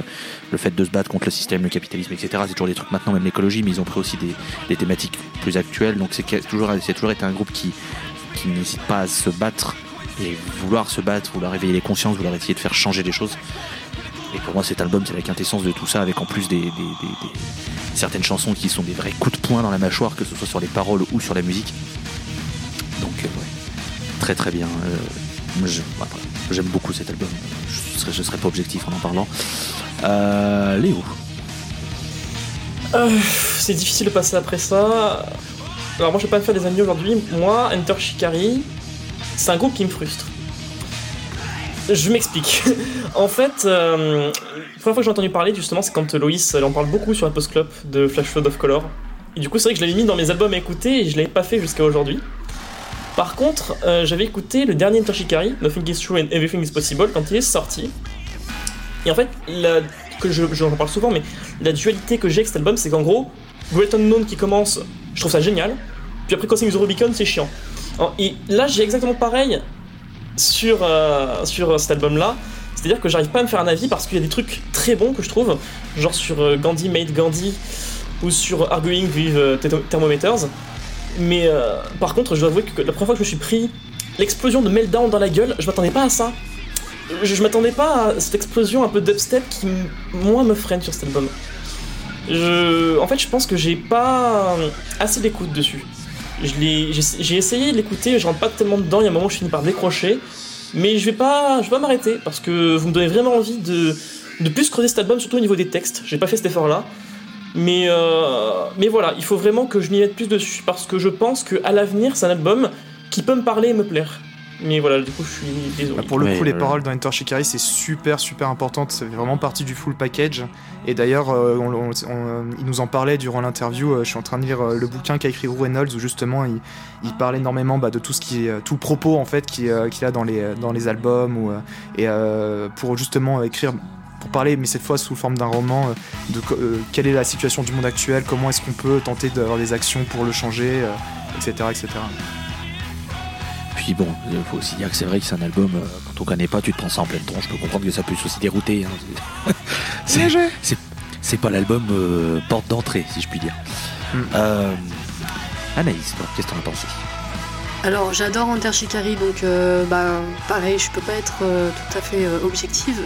le fait de se battre contre le système, le capitalisme, etc. C'est toujours des trucs maintenant, même l'écologie, mais ils ont pris aussi des, des thématiques plus actuelles. Donc c'est toujours, toujours été un groupe qui, qui n'hésite pas à se battre et vouloir se battre, vouloir éveiller les consciences, vouloir essayer de faire changer les choses. Et pour moi, cet album, c'est la quintessence de tout ça, avec en plus certaines chansons qui sont des vrais coups de poing dans la mâchoire, que ce soit sur les paroles ou sur la musique. Donc, euh, ouais, très très bien. Euh, J'aime beaucoup cet album. Je serais, je serais pas objectif en en parlant. Euh, Léo. Euh, c'est difficile de passer après ça. Alors moi je vais pas me faire des amis aujourd'hui. Moi, Enter Shikari, c'est un groupe qui me frustre. Je m'explique. en fait, euh, la première fois que j'ai entendu parler justement, c'est quand Loïs en parle beaucoup sur la Post Club de Flash Flood of Color. Et du coup, c'est vrai que je l'avais mis dans mes albums à écouter et je l'avais pas fait jusqu'à aujourd'hui. Par contre, euh, j'avais écouté le dernier Enter Shikari, Nothing is True and Everything is Possible, quand il est sorti. Et en fait, que je, j'en parle souvent, mais la dualité que j'ai avec cet album, c'est qu'en gros, Great Unknown qui commence, je trouve ça génial. Puis après, Crossing the Rubicon, c'est chiant. Et là, j'ai exactement pareil sur, euh, sur cet album-là. C'est-à-dire que j'arrive pas à me faire un avis parce qu'il y a des trucs très bons que je trouve, genre sur euh, Gandhi Made Gandhi ou sur Arguing with euh, Thermo- Thermometers. Mais euh, par contre, je dois avouer que la première fois que je me suis pris l'explosion de Meltdown dans la gueule, je m'attendais pas à ça. Je, je m'attendais pas à cette explosion un peu dubstep qui, moi, me freine sur cet album. En fait, je pense que j'ai pas assez d'écoute dessus. J'ai essayé de l'écouter, je rentre pas tellement dedans, il y a un moment je finis par décrocher. Mais je vais pas, je vais pas m'arrêter parce que vous me donnez vraiment envie de, de plus creuser cet album, surtout au niveau des textes. J'ai pas fait cet effort-là. Mais, euh, mais voilà, il faut vraiment que je m'y mette plus dessus parce que je pense qu'à l'avenir, c'est un album qui peut me parler et me plaire. Mais voilà, du coup, je suis désolé. Bah, pour le coup, les euh, paroles dans Enter Shikari, c'est super, super important. Ça fait vraiment partie du full package. Et d'ailleurs, euh, on- on- on- il nous en parlait durant l'interview. euh, je suis en train de lire euh, le bouquin qu'a écrit Rue Reynolds, où justement, il, il parle énormément bah, de tout ce qui est, euh, tout le propos en fait qui, euh, qu'il a dans les, dans les albums. Ou, euh, et euh, pour justement écrire, pour parler, mais cette fois sous forme d'un roman, euh, de euh, quelle est la situation du monde actuel, comment est-ce qu'on peut tenter d'avoir des actions pour le changer, euh, etc., etc. Puis bon, il faut aussi dire que c'est vrai que c'est un album, euh, quand on connaît pas, tu te prends ça en pleine tronche. Je peux comprendre que ça puisse aussi dérouter. hein. C'est- c'est- C'est pas l'album euh, porte d'entrée, si je puis dire. Mm. Euh, Anaïs, toi, qu'est-ce que t'en as pensé? Alors j'adore Enter Shikari, donc euh, bah, pareil, je peux pas être euh, tout à fait euh, objective.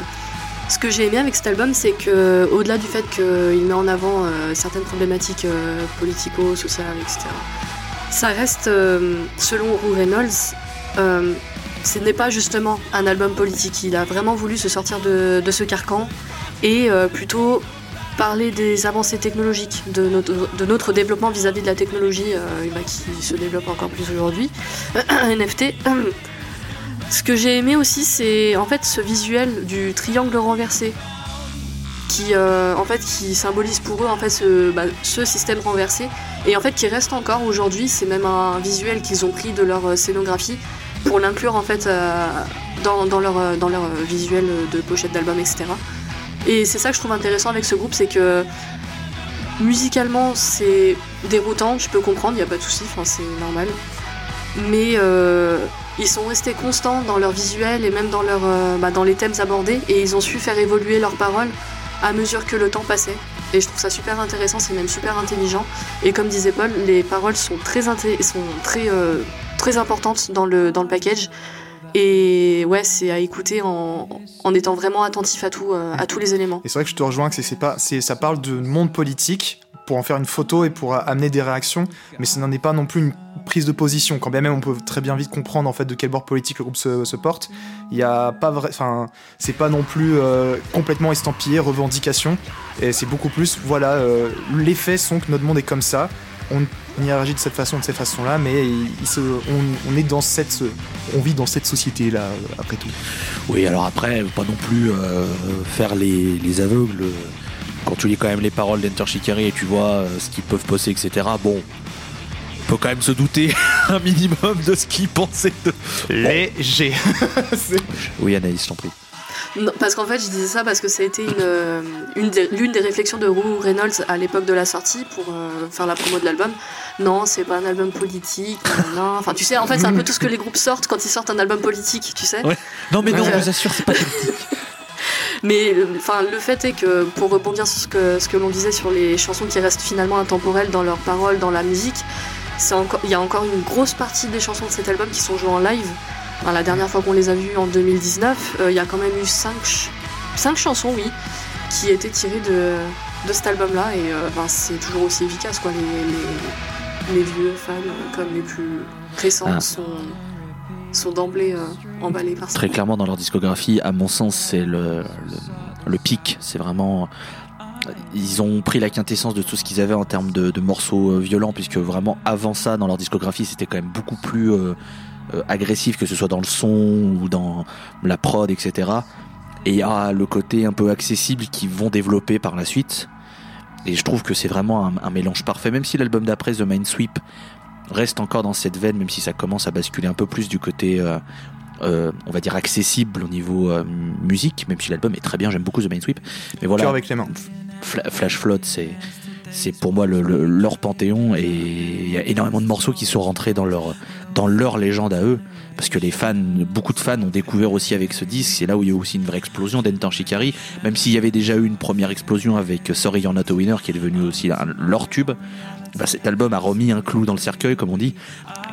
Ce que j'ai aimé avec cet album, c'est que au-delà du fait qu'il met en avant euh, certaines problématiques euh, politico-sociales, etc., ça reste, euh, selon Rue Reynolds, euh, ce n'est pas justement un album politique. Il a vraiment voulu se sortir de, ce carcan et euh, plutôt parler des avancées technologiques, de notre, développement vis-à-vis de la technologie euh, bah, qui se développe encore plus aujourd'hui. NFT. Ce que j'ai aimé aussi, c'est en fait ce visuel du triangle renversé, qui en fait qui symbolise pour eux en fait ce, bah, ce système renversé, et en fait qui reste encore aujourd'hui. C'est même un visuel qu'ils ont pris de leur scénographie pour l'inclure en fait euh, dans, leur euh, dans leur visuel de pochette d'album, etc. Et c'est ça que je trouve intéressant avec ce groupe, c'est que musicalement c'est déroutant, je peux comprendre, il n'y a pas de souci, c'est normal. Mais euh, ils sont restés constants dans leur visuel et même dans, leur, bah, dans les thèmes abordés et ils ont su faire évoluer leurs paroles à mesure que le temps passait. Et je trouve ça super intéressant, c'est même super intelligent. Et comme disait Paul, les paroles sont très, sont très, euh, très importantes dans le, dans le package. Et ouais, c'est à écouter en, en étant vraiment attentif à, tout, euh, à tous les éléments. Et c'est vrai que je te rejoins que c'est- pas, ça parle de monde politique pour en faire une photo et pour amener des réactions, mais ce n'en est pas non plus une prise de position. Quand bien même on peut très bien vite comprendre en fait de quel bord politique le groupe se, porte. Il y a pas vrai, enfin c'est pas non plus euh, complètement estampillé revendication. Et c'est beaucoup plus voilà euh, les faits sont que notre monde est comme ça. On, on y réagit de cette façon, de cette façon-là, mais on, est dans cette, on vit dans cette société là après tout. Oui, alors après, pas non plus euh, faire les aveugles. Quand tu lis quand même les paroles d'Enter Shikari et tu vois euh, ce qu'ils peuvent poser, etc. Bon, on peut quand même se douter un minimum de ce qu'ils pensaient de. Léger. Oui, Anaïs, je t'en prie. Non, parce qu'en fait, je disais ça parce que ça a été une, euh, une des- l'une des réflexions de Rue Reynolds à l'époque de la sortie pour euh, faire la promo de l'album. Non, c'est pas un album politique. Non, enfin, tu sais, en fait, c'est un peu tout ce que les groupes sortent quand ils sortent un album politique, tu sais. Ouais. Non, mais non, on vous assure, c'est pas. Mais euh, enfin, le fait est que pour rebondir sur ce que, ce que l'on disait sur les chansons qui restent finalement intemporelles dans leurs paroles, dans la musique, c'est encore, il y a encore une grosse partie des chansons de cet album qui sont jouées en live. Enfin, la dernière fois qu'on les a vues en 2019, euh, il y a quand même eu 5 cinq chansons, oui, qui étaient tirées de, de cet album-là et euh, ben, c'est toujours aussi efficace quoi. Les, les, les vieux fans euh, comme les plus récents Ah. sont, sont d'emblée euh, emballés par ça. Très clairement, dans leur discographie, à mon sens, c'est le, le, pic. C'est vraiment. Ils ont pris la quintessence de tout ce qu'ils avaient en termes de, morceaux euh, violents, puisque vraiment avant ça, dans leur discographie, c'était quand même beaucoup plus euh, agressif, que ce soit dans le son ou dans la prod, etc. Et il y a le côté un peu accessible qu'ils vont développer par la suite. Et je trouve que c'est vraiment un, un mélange parfait, même si l'album d'après, The Mind Sweep, reste encore dans cette veine, même si ça commence à basculer un peu plus du côté, euh, euh, on va dire, accessible au niveau euh, musique, même si l'album est très bien, j'aime beaucoup The Mind Sweep. Mais voilà, avec les mains. Fla- Flash Flood, c'est c'est pour moi le, le- leur panthéon et il y a énormément de morceaux qui sont rentrés dans leur dans leur légende à eux parce que les fans beaucoup de fans ont découvert aussi avec ce disque c'est là où il y a aussi une vraie explosion d'Enter Shikari même s'il y avait déjà eu une première explosion avec Sorry You're Not a Winner qui est devenu aussi un- leur tube. Bah, cet album a remis un clou dans le cercueil comme on dit.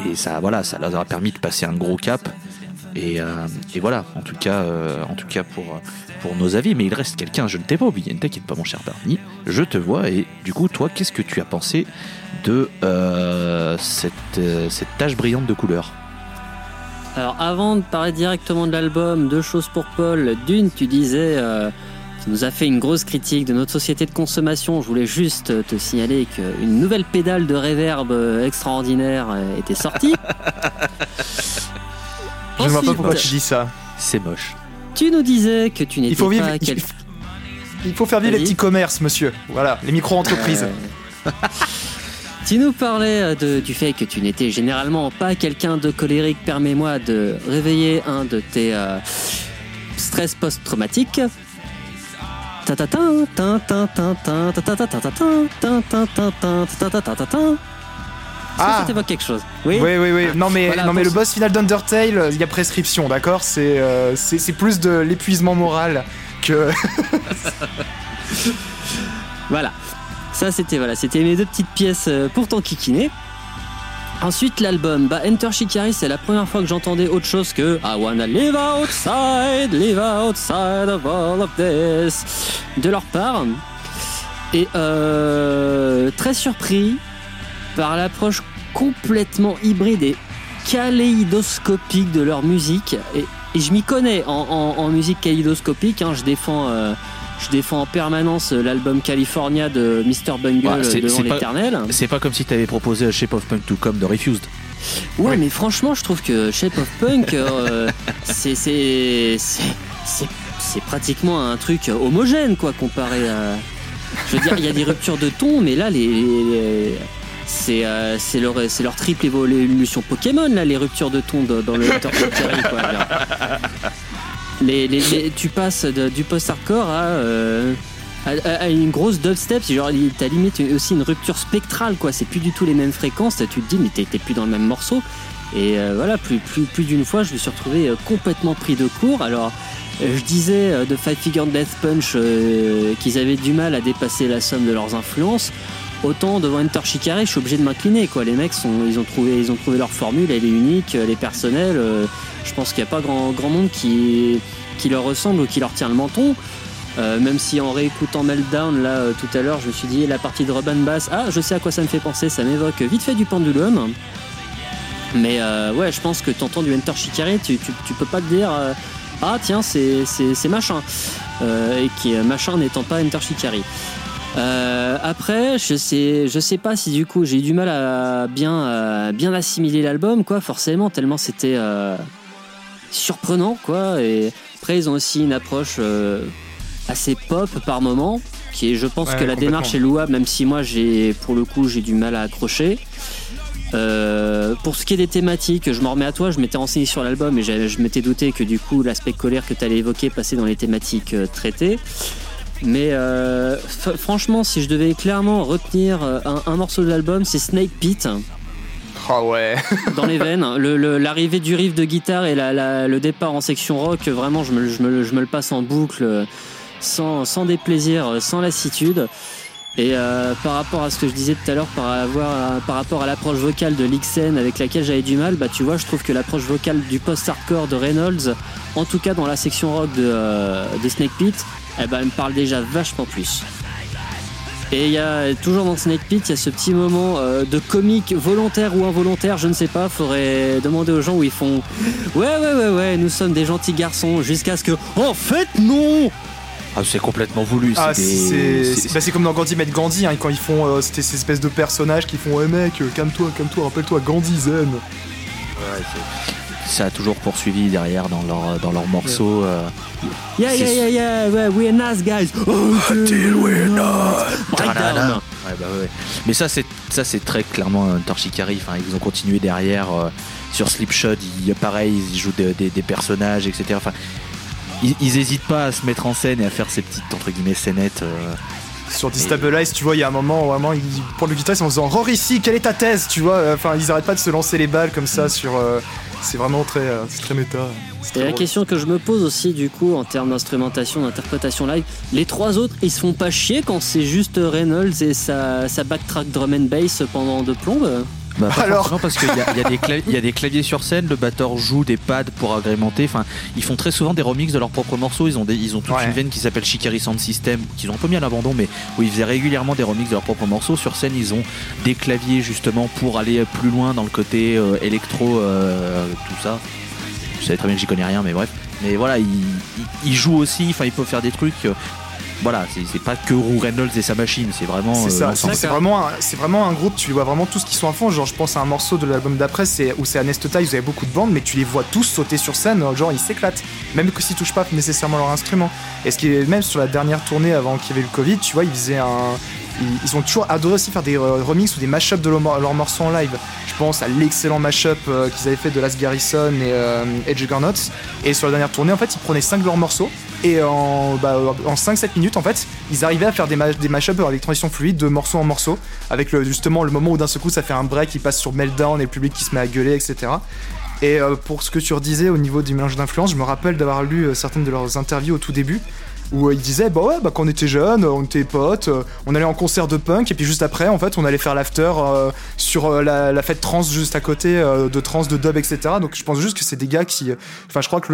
Et ça voilà ça leur a permis de passer un gros cap. Et, euh, voilà en tout cas euh, en tout cas pour pour nos avis, mais il reste quelqu'un, je ne t'ai pas oublié, ne t'inquiète pas mon cher Barney, je te vois, et du coup, toi, qu'est-ce que tu as pensé de euh, cette, euh, cette tache brillante de couleur? Alors avant de parler directement de l'album, deux choses pour Paul. D'une, tu disais, euh, tu nous as fait une grosse critique de notre société de consommation. Je voulais juste te signaler qu'une nouvelle pédale de réverb euh, extraordinaire euh, était sortie. Je ne vois pas pourquoi tu dis ça. C'est moche. Tu nous disais que tu n'étais vivre. pas Il, quel- il faut faire vivre les petits commerces, monsieur. Voilà, les micro-entreprises. Euh, tu nous parlais euh, de- du fait que tu n'étais généralement pas quelqu'un de colérique. Permets-moi de réveiller un de tes euh, stress post-traumatiques. Ah. ça t'évoque quelque chose Oui. Oui, oui, oui. Non, mais, Voilà, non, mais le boss final d'Undertale, euh, il y a prescription, d'accord C'est euh, c'est c'est plus de l'épuisement moral que. Voilà. Ça, c'était voilà, c'était mes deux petites pièces euh, pour t'enquiquiner. Ensuite, l'album, bah, Enter Shikari, c'est la première fois que j'entendais autre chose que I wanna live outside, live outside of all of this de leur part. Et euh, très surpris par l'approche complètement hybride et kaléidoscopique de leur musique. Et, je m'y connais en musique kaléidoscopique, hein, je défends. euh, je défends en permanence l'album California de Mr. Bungle euh, devant c'est pas- l'éternel. C'est pas comme si t'avais proposé Shape of Punk to Come de Refused. Ouais, mais franchement, je trouve que Shape of Punk, euh, c'est pratiquement un truc homogène, quoi, comparé à. Je veux dire, il y a des ruptures de ton, mais là, les, les- c'est euh, c'est leur triple évolution Pokémon là, les ruptures de ton dans, dans le Hunter Shikari, quoi. Tu passes du post-hardcore à, euh, à, à- une grosse dubstep, genre t'as limite aussi une rupture spectrale quoi, c'est plus du tout les mêmes fréquences, tu te dis mais t'es plus dans le même morceau. Et euh, voilà, plus, plus, plus d'une fois je me suis retrouvé euh, complètement pris de court. Alors je disais de Five Figure Death Punch qu'ils avaient du mal à dépasser la somme de leurs influences. Autant devant Enter Shikari, je suis obligé de m'incliner quoi. Les mecs sont, ils ont trouvé, ils ont trouvé leur formule, elle est unique, elle est personnelle. euh, je pense qu'il n'y a pas grand, monde qui, leur ressemble ou qui leur tient le menton. Euh, même si en réécoutant Meltdown là euh, tout à l'heure, je me suis dit la partie de Robin Bass, ah je sais à quoi ça me fait penser, ça m'évoque vite fait du pendulum. Mais ouais, je pense que t'entends du Enter Shikari, tu, tu, tu peux pas te dire ah tiens c'est c'est machin et qui machin n'étant pas Enter Shikari. Euh, après, je sais, je sais pas si du coup j'ai eu du mal à bien, à bien assimiler l'album, quoi, forcément, tellement c'était euh, surprenant, quoi. Et après, ils ont aussi une approche euh, assez pop par moment, qui est, je pense Ouais, que la démarche est louable, même si moi, j'ai, pour le coup, j'ai du mal à accrocher. Euh, pour ce qui est des thématiques, je m'en remets à toi, je m'étais renseigné sur l'album et je m'étais douté que du coup l'aspect colère que tu allais évoquer passait dans les thématiques euh, traitées. Mais euh, franchement, si je devais clairement retenir euh, un, un morceau de l'album, c'est Snake Pit Oh ouais. dans les veines. Le- le- L'arrivée du riff de guitare et la- la- le départ en section rock, vraiment, je me, je me le- je me le passe en boucle euh, sans, sans déplaisir, euh, sans lassitude. Et euh, par rapport à ce que je disais tout à l'heure, par, avoir- par rapport à l'approche vocale de Lixen avec laquelle j'avais du mal, bah tu vois, je trouve que l'approche vocale du post-hardcore de Reynolds, en tout cas dans la section rock de, euh, de Snake Pit, eh ben, elle me parle déjà vachement plus. Et il y a toujours dans Snake Pit, il y a ce petit moment euh, de comique volontaire ou involontaire, je ne sais pas. Faudrait demander aux gens où ils font Ouais, ouais, ouais, ouais, nous sommes des gentils garçons, jusqu'à ce que En fait, non Ah, c'est complètement voulu. Ah, des- c'est bah, c'est comme dans Gandhi Met Gandhi, hein, quand ils font euh, c'était ces espèces de personnages qui font Ouais, mec, euh, calme-toi, calme-toi, rappelle-toi, Gandhi Zen. ouais, c'est- ça a toujours poursuivi derrière dans leur dans leurs morceaux. euh, Yeah, yeah, yeah, yeah, we're nice guys. Until we're not. Breakdown. Ouais, bah ouais. Mais ça, c'est ça, c'est très clairement un Torchikari. Enfin, ils ont continué derrière euh, sur Slipshot. Ils, pareil, ils jouent des, des- des personnages, etc. Enfin, ils, ils hésitent pas à se mettre en scène et à faire ces petites entre guillemets scénettes. euh. Sur Destabilize, tu vois, il y a un moment, vraiment, ils prennent le guitariste en faisant Rors ici, quelle est ta thèse Tu vois, euh, enfin, ils arrêtent pas de se lancer les balles comme ça sur. euh, c'est vraiment très, euh, très méta. C'est Et la drôle. question que je me pose aussi, du coup, en termes d'instrumentation, d'interprétation live, les trois autres, ils se font pas chier quand c'est juste Reynolds et sa, sa backtrack drum and bass pendant deux plombes? Bah, pas Alors forcément, parce qu'il y, y a des claviers- il y a des claviers sur scène, le batteur joue des pads pour agrémenter. Enfin, ils font très souvent des remixes de leurs propres morceaux. Ils ont, des, ils ont toute Ouais. une veine qui s'appelle Shikari Sound System, qu'ils ont un peu mis à l'abandon, mais où ils faisaient régulièrement des remixes de leurs propres morceaux. Sur scène, ils ont des claviers justement pour aller plus loin dans le côté euh, électro, euh, tout ça. Je savais très bien que j'y connais rien, mais bref. Mais voilà, ils, ils- ils jouent aussi. Enfin, ils peuvent faire des trucs. Voilà, c'est pas que Rou Reynolds et sa machine, c'est vraiment. C'est euh, c'est vraiment, un- c'est vraiment un groupe, tu vois vraiment tous qui sont à fond. Genre, je pense à un morceau de l'album d'après c'est- où c'est Anestota, ils avaient beaucoup de bandes, mais tu les vois tous sauter sur scène, genre ils s'éclatent. Même que s'ils touchent pas nécessairement leur instrument. Et ce qui est même sur la dernière tournée avant qu'il y avait eu le Covid, tu vois, ils faisaient un. Ils, ont toujours adoré aussi faire des euh, remixes ou des mashups de leurs morceaux en live. Je pense à l'excellent mashup euh, qu'ils avaient fait de Last Garrison et euh, Edge Garnots. Et sur la dernière tournée, en fait, ils prenaient 5 de leurs morceaux. Et en, bah, en 5-7 minutes, en fait, ils arrivaient à faire des, ma- des mashups avec transition fluide de morceau en morceau. Avec justement le moment où d'un seul coup ça fait un break, il passe sur Meltdown et le public qui se met à gueuler, etc. Et euh, pour ce que tu redisais au niveau du mélange d'influence, je me rappelle d'avoir lu euh, certaines de leurs interviews au tout début où euh, ils disaient bah ouais bah quand on était jeunes on était potes euh, on allait en concert de punk et puis juste après en fait on allait faire l'after euh, sur la, fête trans juste à côté de trans de dub etc donc je pense juste que c'est des gars qui enfin je crois que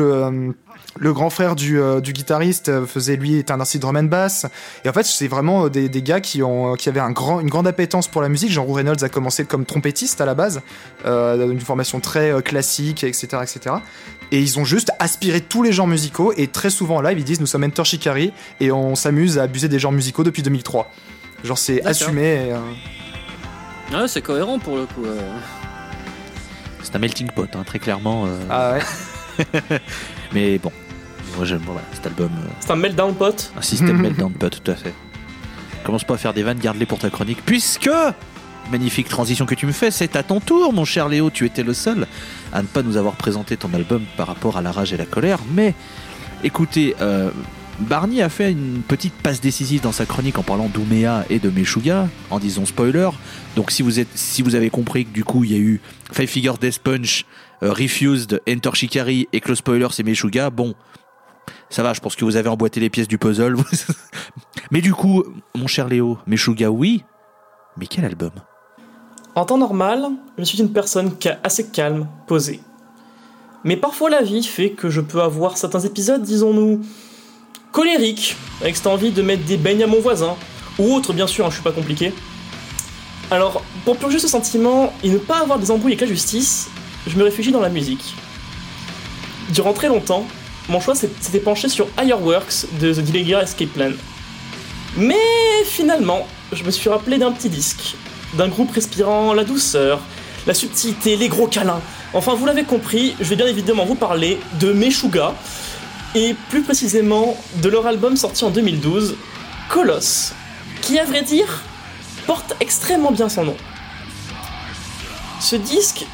le grand frère du, guitariste faisait lui était un artiste drum and bass. Et en fait c'est vraiment des, gars qui ont qui avaient une grande appétence pour la musique. Jean Reynolds a commencé comme trompettiste à la base euh, une formation très classique etc etc et ils ont juste aspiré tous les genres musicaux et très souvent en live ils disent nous sommes Enter Shikari et on s'amuse à abuser des genres musicaux depuis 2003 genre c'est assumé et, euh, Ah, c'est cohérent pour le coup. euh. C'est un melting pot, hein, très clairement. euh, ah ouais Mais bon, moi j'aime voilà, cet album. euh, C'est un meltdown pot. un système meltdown pot, tout à fait. Commence pas à faire des vannes, garde-les pour ta chronique. Puisque, magnifique transition que tu me fais, c'est à ton tour, mon cher Léo. Tu étais le seul à ne pas nous avoir présenté ton album par rapport à la rage et la colère. Mais écoutez, euh, Barney a fait une petite passe décisive dans sa chronique en parlant d'Ouméa et de Meshuga, en disant spoiler. Donc si vous, êtes, avez compris que du coup il y a eu Five Figure Death Punch, euh, Refused, Enter Shikari et que le spoiler c'est Meshuga, bon, ça va, je pense que vous avez emboîté les pièces du puzzle. mais du coup, mon cher Léo, Meshuga oui, mais quel album? En temps normal, je suis une personne assez calme, posée. Mais parfois la vie fait que je peux avoir certains épisodes, disons-nous, colériques, avec cette envie de mettre des beignes à mon voisin, ou autre bien sûr, hein, je suis pas compliqué. Alors, pour purger ce sentiment et ne pas avoir des embrouilles avec la justice, je me réfugie dans la musique. Durant très longtemps, mon choix s'était penché sur Fireworks de The Dillinger Escape Plan. Mais finalement, je me suis rappelé d'un petit disque, d'un groupe respirant la douceur, la subtilité, les gros câlins. Enfin, vous l'avez compris, je vais bien évidemment vous parler de Meshuga, et plus précisément de leur album sorti en 2012, Colosse, qui à vrai dire porte extrêmement bien son nom. Ce disque,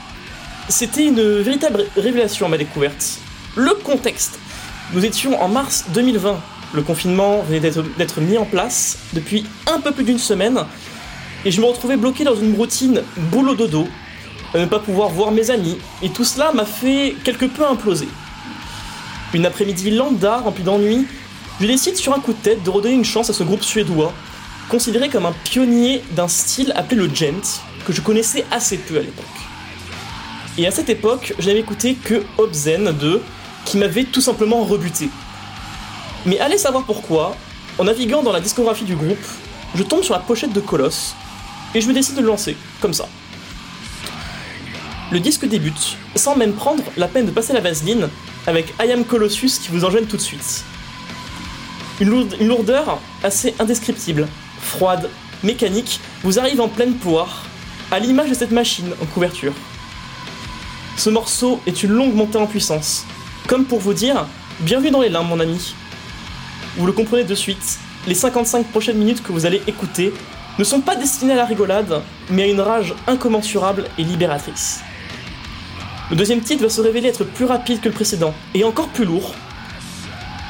c'était une véritable révélation à ma découverte. Le contexte. Nous étions en mars 2020. Le confinement venait d'être d'être mis en place depuis un peu plus d'une semaine et je me retrouvais bloqué dans une routine boulot dodo, à ne pas pouvoir voir mes amis, et tout cela m'a fait quelque peu imploser. Une après-midi lambda remplie d'ennuis, je décide sur un coup de tête de redonner une chance à ce groupe suédois, considéré comme un pionnier d'un style appelé le gent, que je connaissais assez peu à l'époque. Et à cette époque, je n'avais écouté que Obzen 2, qui m'avait tout simplement rebuté. Mais allez savoir pourquoi, en naviguant dans la discographie du groupe, je tombe sur la pochette de Colosse, et je me décide de le lancer, comme ça. Le disque débute, sans même prendre la peine de passer la vaseline, avec I Am Colossus qui vous enchaîne tout de suite. Une lourdeur assez indescriptible, froide, mécanique, vous arrive en pleine poire, à l'image de cette machine en couverture. Ce morceau est une longue montée en puissance, comme pour vous dire Bienvenue dans les limbes, mon ami. Vous le comprenez de suite, les 55 prochaines minutes que vous allez écouter ne sont pas destinées à la rigolade, mais à une rage incommensurable et libératrice. Le deuxième titre va se révéler être plus rapide que le précédent, et encore plus lourd.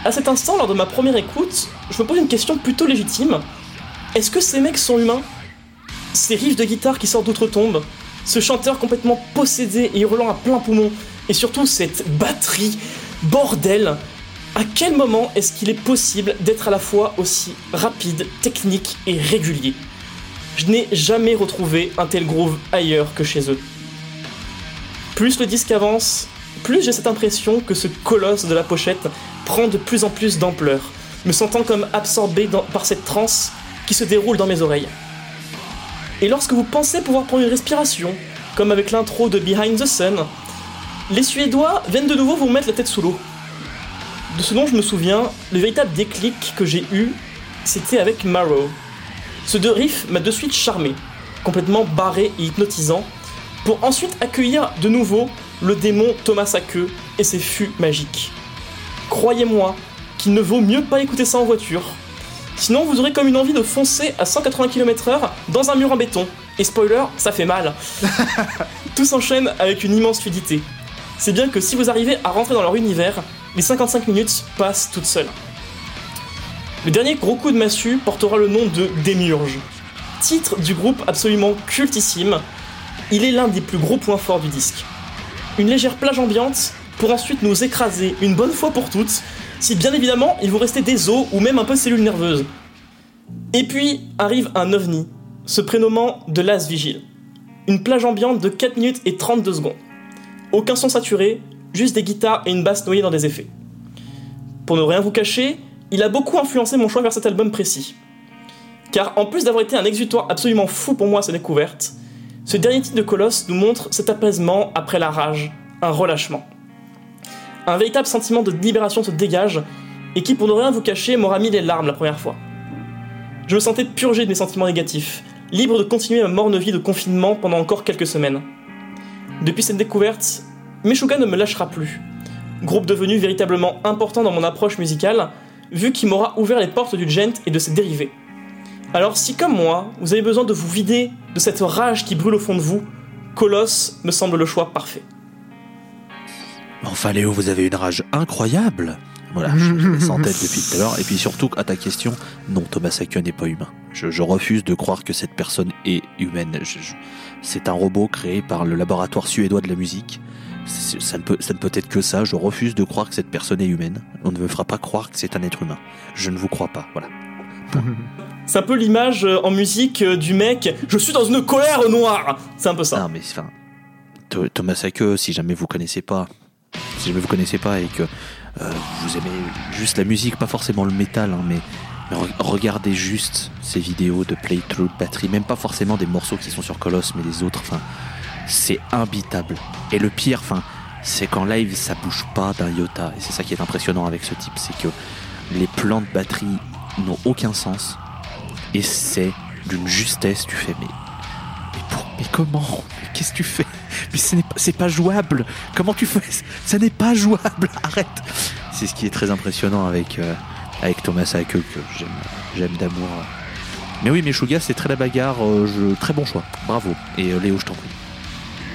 À cet instant, lors de ma première écoute, je me pose une question plutôt légitime. Est-ce que ces mecs sont humains? Ces riffs de guitare qui sortent d'outre-tombe, ce chanteur complètement possédé et hurlant à plein poumon, et surtout cette batterie, bordel À quel moment est-ce qu'il est possible d'être à la fois aussi rapide, technique et régulier? Je n'ai jamais retrouvé un tel groove ailleurs que chez eux. Plus le disque avance, plus j'ai cette impression que ce colosse de la pochette prend de plus en plus d'ampleur, me sentant comme absorbé par cette transe qui se déroule dans mes oreilles. Et lorsque vous pensez pouvoir prendre une respiration, comme avec l'intro de Behind the Sun, les Suédois viennent de nouveau vous mettre la tête sous l'eau. De ce dont je me souviens, le véritable déclic que j'ai eu, c'était avec Marrow. Ce deux riff m'a de suite charmé, complètement barré et hypnotisant, pour ensuite accueillir de nouveau le démon Thomas à queue et ses fûts magiques. Croyez-moi qu'il ne vaut mieux pas écouter ça en voiture, sinon vous aurez comme une envie de foncer à 180 km/h dans un mur en béton. Et spoiler, ça fait mal. Tout s'enchaîne avec une immense fluidité. C'est bien que si vous arrivez à rentrer dans leur univers, les 55 minutes passent toutes seules. Le dernier gros coup de massue portera le nom de Démiurge. Titre du groupe absolument cultissime, il est l'un des plus gros points forts du disque. Une légère plage ambiante pour ensuite nous écraser une bonne fois pour toutes, si bien évidemment il vous restait des os ou même un peu de cellules nerveuses. Et puis arrive un ovni, se prénommant de Las Vigil. Une plage ambiante de 4 minutes et 32 secondes. Aucun son saturé, juste des guitares et une basse noyée dans des effets. Pour ne rien vous cacher, il a beaucoup influencé mon choix vers cet album précis. Car en plus d'avoir été un exutoire absolument fou pour moi à sa découverte, ce dernier titre de Colosse nous montre cet apaisement après la rage, un relâchement. Un véritable sentiment de libération se dégage, et qui, pour ne rien vous cacher, m'aura mis les larmes la première fois. Je me sentais purgé de mes sentiments négatifs, libre de continuer ma morne vie de confinement pendant encore quelques semaines. Depuis cette découverte, Meshuga ne me lâchera plus. Groupe devenu véritablement important dans mon approche musicale, vu qu'il m'aura ouvert les portes du gent et de ses dérivés. Alors si comme moi, vous avez besoin de vous vider de cette rage qui brûle au fond de vous, Colosse me semble le choix parfait. Enfin, Léo, vous avez une rage incroyable. Voilà, je, je l'ai ça en tête depuis tout à l'heure. Et puis surtout, à ta question, non, Thomas Haken n'est pas humain. Je, refuse de croire que cette personne est humaine. C'est un robot créé par le laboratoire suédois de la musique. Ça ne, peut, ça ne peut être que ça. Je refuse de croire que cette personne est humaine. On ne me fera pas croire que c'est un être humain. Je ne vous crois pas. Voilà. C'est un peu l'image euh, en musique euh, du mec « Je suis dans une colère noire !» C'est un peu ça. Non, mais enfin, Tho- Thomas Hake, si jamais vous connaissez pas, si jamais vous connaissez pas et que euh, vous aimez juste la musique, pas forcément le métal, hein, mais, mais re- regardez juste ces vidéos de playthrough de batterie, même pas forcément des morceaux qui sont sur Colosse, mais les autres, enfin, c'est imbitable. Et le pire, c'est qu'en live, ça bouge pas d'un iota. Et c'est ça qui est impressionnant avec ce type, c'est que les plans de batterie n'ont aucun sens. Et c'est d'une justesse, tu fais, mais mais, mais comment? Qu'est-ce que tu fais? Mais ce n'est pas, pas jouable. Comment tu fais? Ça n'est pas jouable. Arrête. C'est ce qui est très impressionnant avec euh, Thomas Hake que j'aime d'amour. Mais oui, mais Meshuggah, c'est très la bagarre. euh, très bon choix. Bravo. Et euh, Léo, je t'en prie.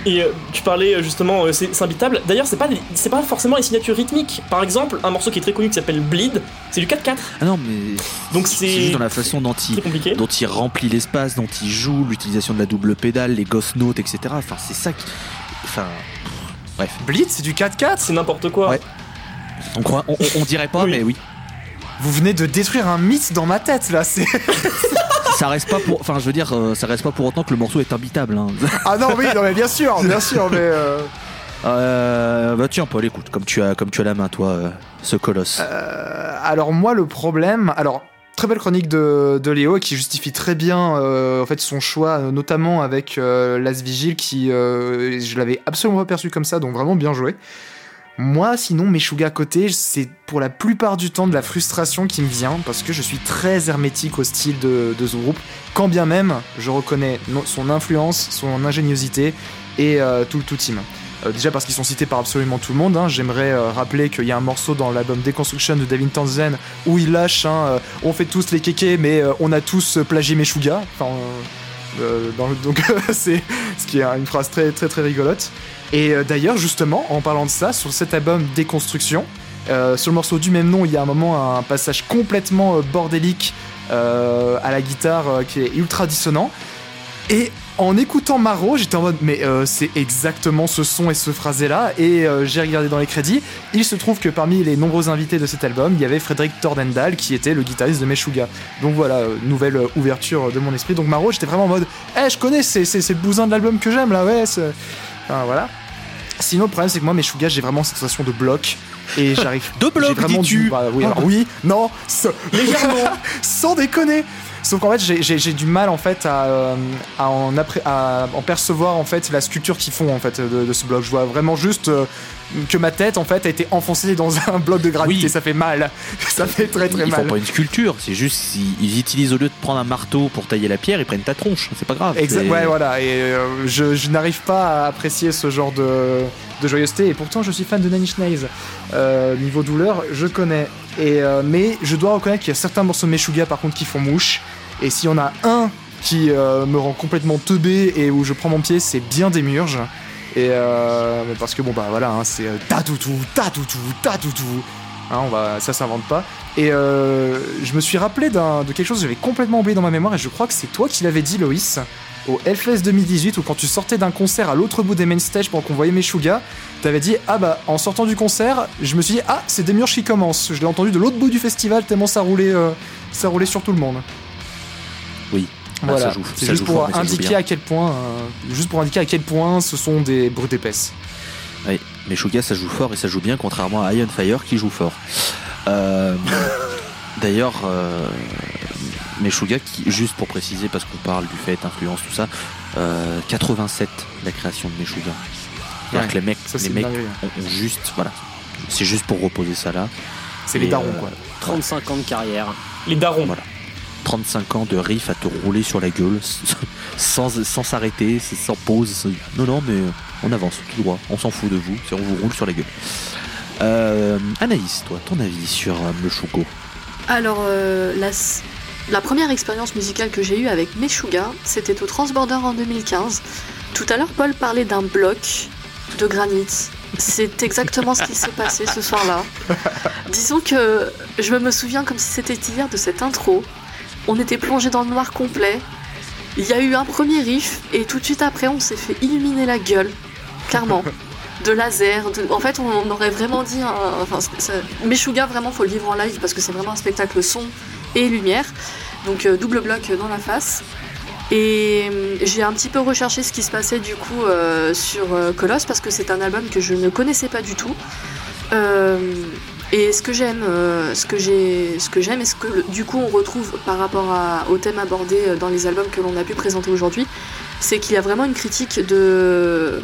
Et euh, tu parlais euh, justement, euh, c'est imbitable. D'ailleurs, c'est pas, des- c'est pas forcément les signatures rythmiques. Par exemple, un morceau qui est très connu qui s'appelle Bleed, c'est du 4-4. Ah non, mais Donc c'est c'est juste dans la façon dont il compliqué. dont il remplit l'espace, dont il joue, l'utilisation de la double pédale, les ghost notes, etc. Enfin, c'est ça qui. Enfin. Bref. Blitz, c'est du 4-4 C'est n'importe quoi. Ouais. On, croit, on, on- on dirait pas, Oui. mais oui. Vous venez de détruire un mythe dans ma tête là. C'est ça reste pas pour. Enfin, je veux dire, euh, ça reste pas pour autant que le morceau est imbitable. Hein. ah non oui non mais bien sûr bien sûr mais euh, Euh, bah tiens, Paul, écoute, comme tu as, comme tu as la main, toi, euh, ce colosse. Euh, alors moi le problème, alors très belle chronique de, de Léo qui justifie très bien en fait son choix, notamment avec Las Vigil qui je l'avais absolument pas perçu comme ça, donc vraiment bien joué. Moi, sinon, Meshuga à côté, c'est pour la plupart du temps de la frustration qui me vient parce que je suis très hermétique au style de, de ce groupe. Quand bien même, je reconnais son influence, son ingéniosité et euh, tout le tout team. Euh, déjà parce qu'ils sont cités par absolument tout le monde. hein. J'aimerais euh, rappeler qu'il y a un morceau dans l'album Deconstruction de David Townsend où il lâche hein, On fait tous les kékés, mais on a tous plagié Meshuga. Enfin, donc c'est ce qui est une phrase très très très rigolote. Et euh, d'ailleurs, justement, en parlant de ça, sur cet album Déconstruction, euh, sur le morceau du même nom, il y a un moment un passage complètement euh, bordélique à la guitare qui est ultra dissonant. Et en écoutant Maro, j'étais en mode mais c'est exactement ce son et ce phrasé là. Et j'ai regardé dans les crédits. Il se trouve que parmi les nombreux invités de cet album, il y avait Frédéric Tordendal qui était le guitariste de Meshuga. Donc voilà, nouvelle ouverture de mon esprit. Donc Maro, j'étais vraiment en mode eh je connais, c'est c'est c'est le bousin de l'album que j'aime là, ouais. Enfin voilà. Sinon le problème c'est que moi Meshuga j'ai vraiment cette sensation de bloc et j'arrive. De bloc, vraiment dis-tu du- bah, oui, alors oui, non, ce- légèrement, sans déconner. Sauf qu'en fait, j'ai- du mal en fait à, euh, à en, appré- à en percevoir en fait la sculpture qu'ils font en fait de, de ce bloc. Je vois vraiment juste euh, que ma tête en fait a été enfoncée dans un bloc de granit Oui. et ça fait mal. Ça fait très très Ils font mal. pas une sculpture, c'est juste ils, utilisent au lieu de prendre un marteau pour tailler la pierre, ils prennent ta tronche. C'est pas grave. Exact, ouais, voilà. Et euh, je, je n'arrive pas à apprécier ce genre de, de joyeuseté. Et pourtant, je suis fan de Nine Inch Nails. Euh, niveau douleur, je connais. Et, euh, mais je dois reconnaître qu'il y a certains morceaux de Meshuga, par contre, qui font mouche. Et s'il y en a un qui euh, me rend complètement teubé et où je prends mon pied, c'est bien des murges. Et euh, parce que bon bah voilà, hein, c'est euh, ta toutou. Hein, ça s'invente pas. Et euh, je me suis rappelé de quelque chose que j'avais complètement oublié dans ma mémoire et je crois que c'est toi qui l'avais dit, Loïs, au Hellfest 2018 où quand tu sortais d'un concert à l'autre bout des main stage pendant qu'on voyait Meshuga, t'avais dit ah bah en sortant du concert, je me suis dit ah c'est Demiurge qui commence. Je l'ai entendu de l'autre bout du festival tellement ça roulait, euh, ça roulait sur tout le monde. Oui. Bah, Voilà, ça joue- c'est juste joue pour fort, mais indiquer à quel point, euh, juste pour indiquer à quel point ce sont des brutes épaisses. Oui, mais Shuga ça joue fort et ça joue bien contrairement à Iron Fire qui joue fort. Euh, D'ailleurs, euh, Meshuga, qui, juste pour préciser, parce qu'on parle du fait, influence, tout ça, euh, 87 la création de Meshuga. C'est-à-dire Ouais, que les mecs, ça, les mecs ont, ont juste, voilà, c'est juste pour reposer ça là. C'est les darons euh, quoi. 35 ans de carrière. Les darons. Voilà. 35 ans de riff à te rouler sur la gueule sans sans s'arrêter, sans pause. sans- Non, non, mais on avance tout droit. On s'en fout de vous, c'est on vous roule sur la gueule. Euh, Anaïs, toi, ton avis sur euh, le Shugo Alors, euh, la première expérience musicale que j'ai eue avec Meshuga, c'était au Transborder en 2015. Tout à l'heure, Paul parlait d'un bloc de granit. C'est exactement ce qui s'est passé ce soir-là. Disons que je me souviens comme si c'était hier de cette intro. On était plongé dans le noir complet. Il y a eu un premier riff et tout de suite après, on s'est fait illuminer la gueule. Clairement. De laser. de- En fait, on aurait vraiment dit. un- Enfin, Meshuga, vraiment, faut le vivre en live parce que c'est vraiment un spectacle son et lumière. Donc, euh, double bloc dans la face. Et euh, j'ai un petit peu recherché ce qui se passait du coup euh, sur Colosse parce que c'est un album que je ne connaissais pas du tout. Et ce que j'aime, euh, ce que j'ai, ce que j'aime et ce que du coup on retrouve par rapport au thème abordé euh, dans les albums que l'on a pu présenter aujourd'hui, c'est qu'il y a vraiment une critique de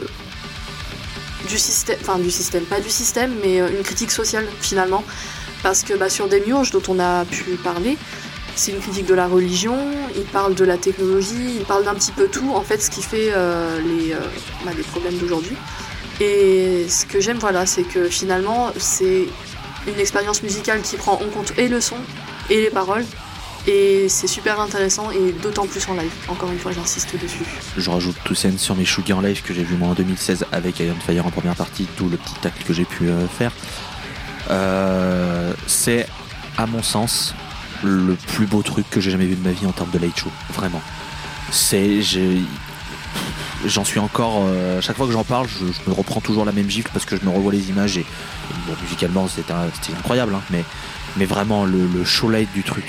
du système, enfin du système, pas du système, mais euh, une critique sociale finalement, parce que bah, sur Demiurge dont on a pu parler, c'est une critique de la religion, il parle de la technologie, il parle d'un petit peu tout, en fait, ce qui fait les, bah, les problèmes d'aujourd'hui. Et ce que j'aime, voilà, c'est que finalement, c'est une expérience musicale qui prend en compte et le son et les paroles. Et c'est super intéressant et d'autant plus en live. Encore une fois, j'insiste dessus. Je rajoute tout scène sur mes Shuga en live que j'ai vu moi en 2016 avec Iron Fire en première partie, tout le petit tacle que j'ai pu euh, faire. Euh, c'est, à mon sens, le plus beau truc que j'ai jamais vu de ma vie en termes de light show. Vraiment. C'est. J'en suis encore. euh, chaque fois que j'en parle, je, je me reprends toujours la même gifle parce que je me revois les images et, et bon, musicalement c'était incroyable, hein, mais, mais vraiment le, le show light du truc,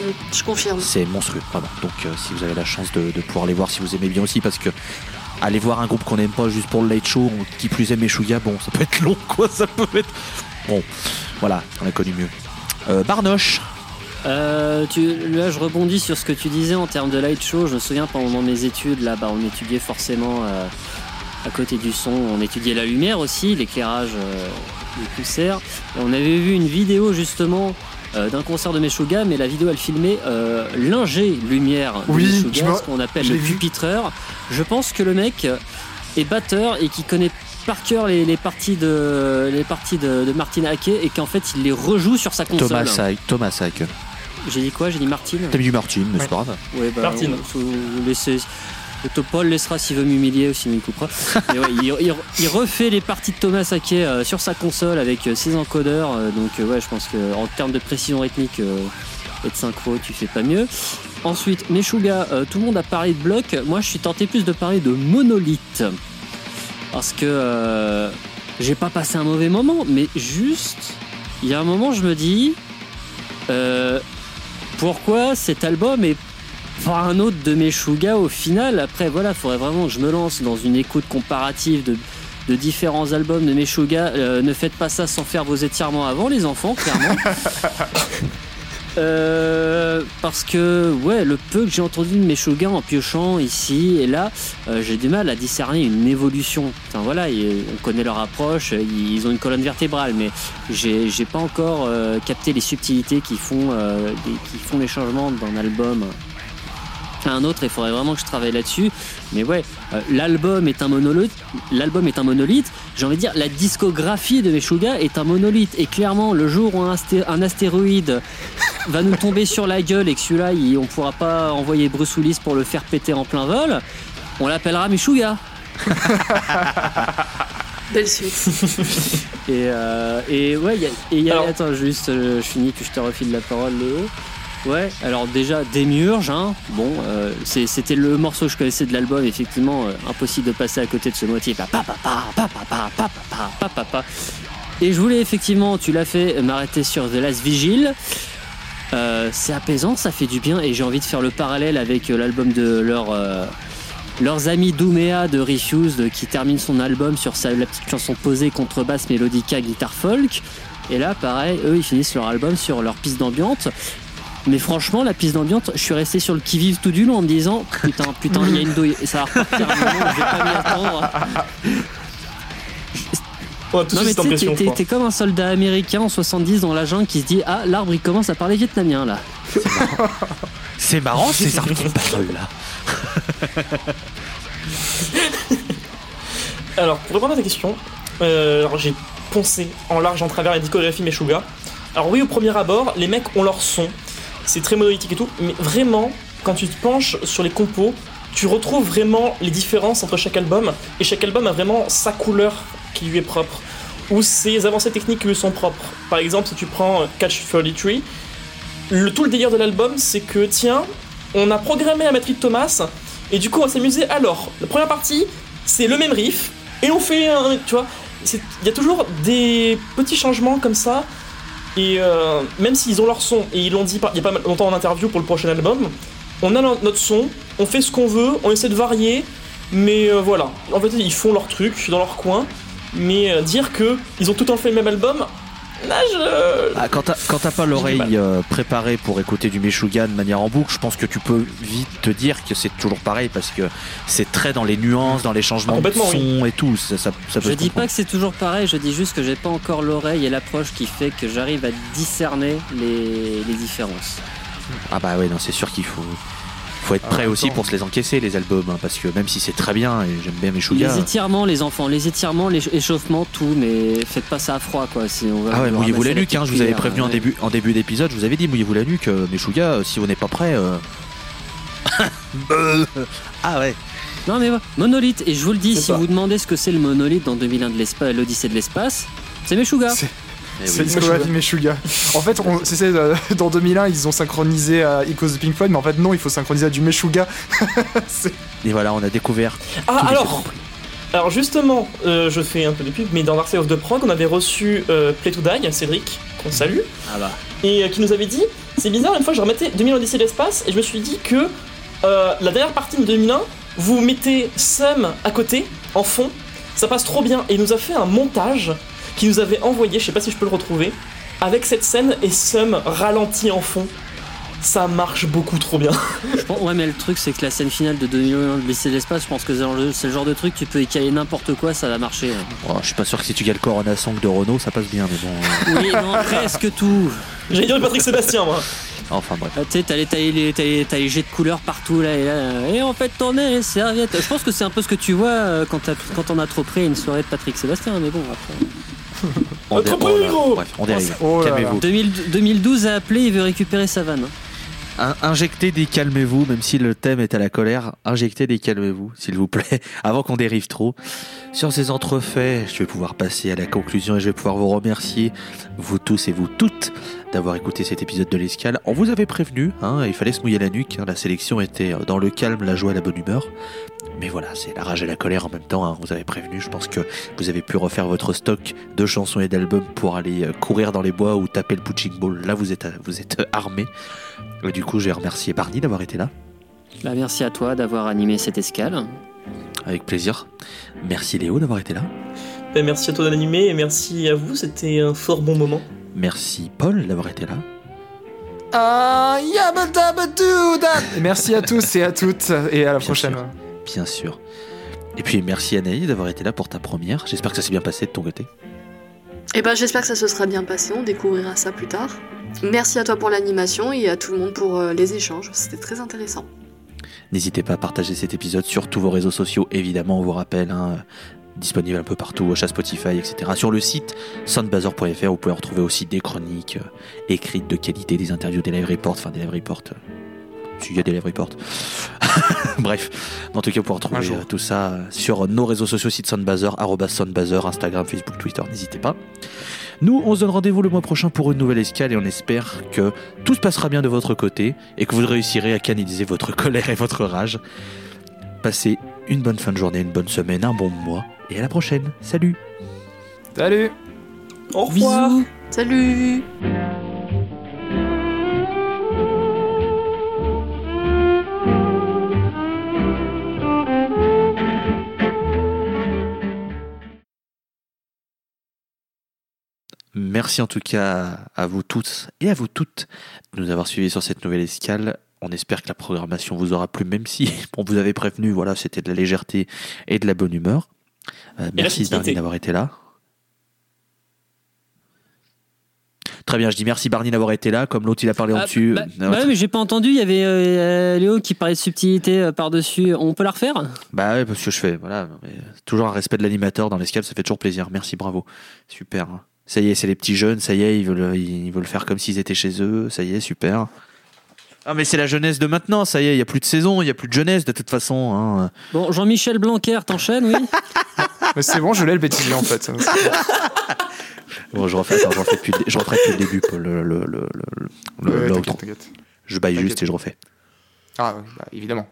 Mm, Je confirme. c'est monstrueux, vraiment. Donc, euh, si vous avez la chance de, de pouvoir les voir, si vous aimez bien aussi, parce que aller voir un groupe qu'on n'aime pas juste pour le late show, qui plus aime Meshuga, bon, ça peut être long, quoi, ça peut être. Bon, voilà, on a connu mieux. Euh, Barnoche, Euh, tu, là, je rebondis sur ce que tu disais en termes de light show. Je me souviens pendant mes études, là, bah, on étudiait forcément euh, à côté du son, on étudiait la lumière aussi, l'éclairage euh, du concert. Et on avait vu une vidéo justement euh, d'un concert de Meshuga, mais la vidéo elle filmait euh, l'ingé lumière de Oui, Meshuga, ce qu'on appelle le pupitreur. Je pense que le mec est batteur et qui connaît par cœur les, les parties de les parties de, de Martin Hackey et qu'en fait il les rejoue sur sa console. Thomas Thomas. J'ai dit quoi? J'ai dit Martine T'as mis du Martin, mais c'est pas grave. Ouais, bah, Martine. on- faut laisser- le Paul laissera s'il veut m'humilier ou sinon il coupera. Mais ouais, il, il- il refait les parties de Thomas Saquet euh, sur sa console avec euh, ses encodeurs. euh, donc euh, ouais, je pense que en termes de précision rythmique euh, et de synchro, tu fais pas mieux. Ensuite, Meshuga, euh, tout le monde a parlé de bloc. Moi, je suis tenté plus de parler de monolithe. Parce que euh, j'ai pas passé un mauvais moment, mais juste, il y a un moment, je me dis, euh, pourquoi cet album est pas un autre de Meshuga au final Après, voilà, il faudrait vraiment que je me lance dans une écoute comparative de, de différents albums de Meshuga. Euh, ne faites pas ça sans faire vos étirements avant, les enfants, clairement. Euh, parce que ouais, le peu que j'ai entendu de Meshuggah en piochant ici et là, euh, j'ai du mal à discerner une évolution. Enfin voilà, et on connaît leur approche, ils ont une colonne vertébrale, mais j'ai pas encore euh, capté les subtilités qui font euh, qui font les changements d'un album à un autre. Il faudrait vraiment que je travaille là-dessus. Mais ouais, euh, l'album est un monolithe. L'album est un monolithe. J'ai envie de dire, la discographie de Meshuggah est un monolithe. Et clairement, le jour où un astéroïde va nous tomber sur la gueule et que celui-là, on pourra pas envoyer Bruce Willis pour le faire péter en plein vol, on l'appellera Michouga. Belle suite. et, euh, et ouais, il y a, alors, attends, juste, je finis que je te refile la parole, Léo. Ouais, alors déjà Démiurge, hein, bon, euh, c'était le morceau que je connaissais de l'album, effectivement, impossible de passer à côté de ce motif. Et je voulais effectivement, tu l'as fait, m'arrêter sur The Last Vigil. Euh, c'est apaisant, ça fait du bien, et j'ai envie de faire le parallèle avec euh, l'album de euh, leurs amis Doumea de Refused qui termine son album sur sa, la petite chanson posée contrebasse mélodica guitare folk. Et là pareil eux ils finissent leur album sur leur piste d'ambiance. Mais franchement la piste d'ambiance je suis resté sur le qui vive tout du long en me disant putain putain il y a une douille. Ça va repartir un moment je pas m'y attendre On non mais tu sais, t'es- comme un soldat américain en 70 dans la jungle qui se dit ah l'arbre il commence à parler vietnamien là C'est marrant ces arbres qui parlent là. Alors, pour répondre à ta question, euh, alors j'ai poncé en large en travers la discographie Meshuggah. Alors oui, au premier abord, les mecs ont leur son, c'est très monolithique et tout, mais vraiment, quand tu te penches sur les compos, tu retrouves vraiment les différences entre chaque album, et chaque album a vraiment sa couleur qui lui est propre, ou ses avancées techniques qui lui sont propres. Par exemple, si tu prends euh, Catch 33, le, tout le délire de l'album, c'est que, tiens, on a programmé batterie de Thomas, et du coup, on va s'amuser. Alors, la première partie, c'est le même riff, et on fait un. Tu vois, il y a toujours des petits changements comme ça. Et euh, même s'ils ont leur son, et ils l'ont dit il y a pas longtemps en interview pour le prochain album, on a no- notre son, on fait ce qu'on veut, on essaie de varier, mais euh, voilà. En fait, ils font leur truc dans leur coin, mais euh, dire que ils ont tout le temps fait le même album, là je. Ah, quand t'as quand t'as pas l'oreille euh, préparée pour écouter du Meshuggah de manière en boucle, je pense que tu peux vite te dire que c'est toujours pareil parce que c'est très dans les nuances, dans les changements Ah, de son et tout. Ça, ça, ça peut Je dis pas que c'est toujours pareil, je dis juste que j'ai pas encore l'oreille et l'approche qui fait que j'arrive à discerner les, les différences. Ah bah ouais, non, c'est sûr qu'il faut, faut être prêt en aussi pour se les encaisser les albums, hein, parce que même si c'est très bien et j'aime bien Les Meshuggah. étirements, les enfants, les étirements, les échauffements, tout, mais faites pas ça à froid quoi. Si on va Ah ouais, vous mouillez-vous la nuque, hein, je vous avais prévenu en début, en début d'épisode, je vous avais dit mouillez-vous la nuque, euh, Meshuggah, euh, si on n'est pas prêt. euh, ah ouais. Non mais ouais, monolithe, et je vous le dis, si vous demandez ce que c'est le monolithe dans 2001 de l'espace, l'Odyssée de l'espace, c'est Eh C'est oui. discographie Meshuggah. En fait, on, c'est, c'est, euh, dans 2001, ils ont synchronisé à Echoes de Pink Floyd, mais en fait, non, il faut synchroniser à du Meshuggah. C'est- Et voilà, on a découvert. Ah alors. Alors justement, euh, je fais un peu de pub, mais dans Side of the Prog, on avait reçu euh, Play to Die, Cédric, qu'on salue, Ah bah. et euh, qui nous avait dit c'est bizarre, une fois je remettais 2000 Odyssée de l'espace, et je me suis dit que euh, la dernière partie de 2001, vous mettez Sum à côté, en fond, ça passe trop bien, et il nous a fait un montage qui nous avait envoyé, je sais pas si je peux le retrouver, avec cette scène et Sum ralenti en fond. Ça marche beaucoup trop bien. Je pense- ouais, mais le truc, c'est que la scène finale de 2001 de l'espace, je pense que c'est le- genre de truc, tu peux y caler n'importe quoi, ça va marcher. Oh, je suis pas sûr que si tu gagnes le Corona Song de Renault, ça passe bien, mais bon. euh, Oui, non, presque tout. J'allais dire Patrick Sébastien, moi. enfin bref. Ah, tu sais, t'as les, jets de couleurs partout là et là. Et en fait, tourner les serviettes. Je pense que c'est un peu ce que tu vois euh, quand, quand on a trop près à une soirée de Patrick Sébastien, mais bon, après. On dé- oh là, gros Bref, on dérive. Oh là là. Calmez-vous. 2000 2012 a appelé, il veut récupérer sa vanne. Injectez des calmez-vous, même si le thème est à la colère. Injectez des calmez-vous, s'il vous plaît, avant qu'on dérive trop. Sur ces entrefaits, je vais pouvoir passer à la conclusion et je vais pouvoir vous remercier, vous tous et vous toutes, d'avoir écouté cet épisode de l'Escale. On vous avait prévenu, hein, il fallait se mouiller la nuque. hein, la sélection était dans le calme, la joie et la bonne humeur. Mais voilà, c'est la rage et la colère en même temps. hein, vous avez prévenu. Je pense que vous avez pu refaire votre stock de chansons et d'albums pour aller euh, courir dans les bois ou taper le punching ball. Là, vous êtes, vous êtes euh, armés. Et du coup, j'ai remercié Barney d'avoir été là. Bah, merci à toi d'avoir animé cette escale. Avec plaisir. Merci Léo d'avoir été là. Ben, merci à toi d'animer et merci à vous, c'était un fort bon moment. Merci Paul d'avoir été là. Ah. Merci à tous et à toutes et à la Bien prochaine. sûr. Bien sûr. Et puis merci Anaïs d'avoir été là pour ta première. J'espère que ça s'est bien passé de ton côté. Et ben j'espère que ça se sera bien passé, on découvrira ça plus tard. Merci à toi pour l'animation et à tout le monde pour euh, les échanges, c'était très intéressant. N'hésitez pas à partager cet épisode sur tous vos réseaux sociaux, évidemment, on vous rappelle, hein, disponible un peu partout, chez Spotify, etc. Sur le site soundbazer.fr, vous pouvez retrouver aussi des chroniques euh, écrites de qualité, des interviews, des live reports, enfin des live reports. euh, S'il y a des live reports. Bref, en tout cas, vous pouvez retrouver euh, tout ça sur nos réseaux sociaux, site Soundbazer, arobase Soundbazer, Instagram, Facebook, Twitter, n'hésitez pas. Nous, on se donne rendez-vous le mois prochain pour une nouvelle escale et on espère que tout se passera bien de votre côté et que vous réussirez à canaliser votre colère et votre rage. Passez une bonne fin de journée, une bonne semaine, un bon mois et à la prochaine. Salut Salut Au revoir. Bisous. Salut Merci en tout cas à vous tous et à vous toutes de nous avoir suivis sur cette nouvelle escale. On espère que la programmation vous aura plu, même si on vous avait prévenu, voilà, c'était de la légèreté et de la bonne humeur. Euh, merci d'avoir été là. Très bien, je dis merci Barney d'avoir été là, comme l'autre il a parlé en Ah, dessus. bah, Euh, bah ouais, mais j'ai pas entendu, il y avait euh, Léo qui parlait de subtilité euh, par-dessus. On peut la refaire? Bah ouais, parce que je fais, voilà, mais toujours un respect de l'animateur dans l'escale, ça fait toujours plaisir. Merci, bravo. Super. hein. Ça y est, c'est les petits jeunes, ça y est, ils veulent, ils veulent faire comme s'ils étaient chez eux, ça y est, super. Ah mais c'est la jeunesse de maintenant, ça y est, il y a plus de saison, il y a plus de jeunesse de toute façon. hein. Bon, Jean-Michel Blanquer, t'enchaînes, oui? Mais c'est bon, je l'ai le bêtisier en fait. Bon, je refais, attends, je refais depuis, le dé- je refais depuis le début, Paul, le, le, le, le, le- Ouais, l'outro. t'inquiète, t'inquiète. Je baille juste et je refais. Ah, bah, évidemment.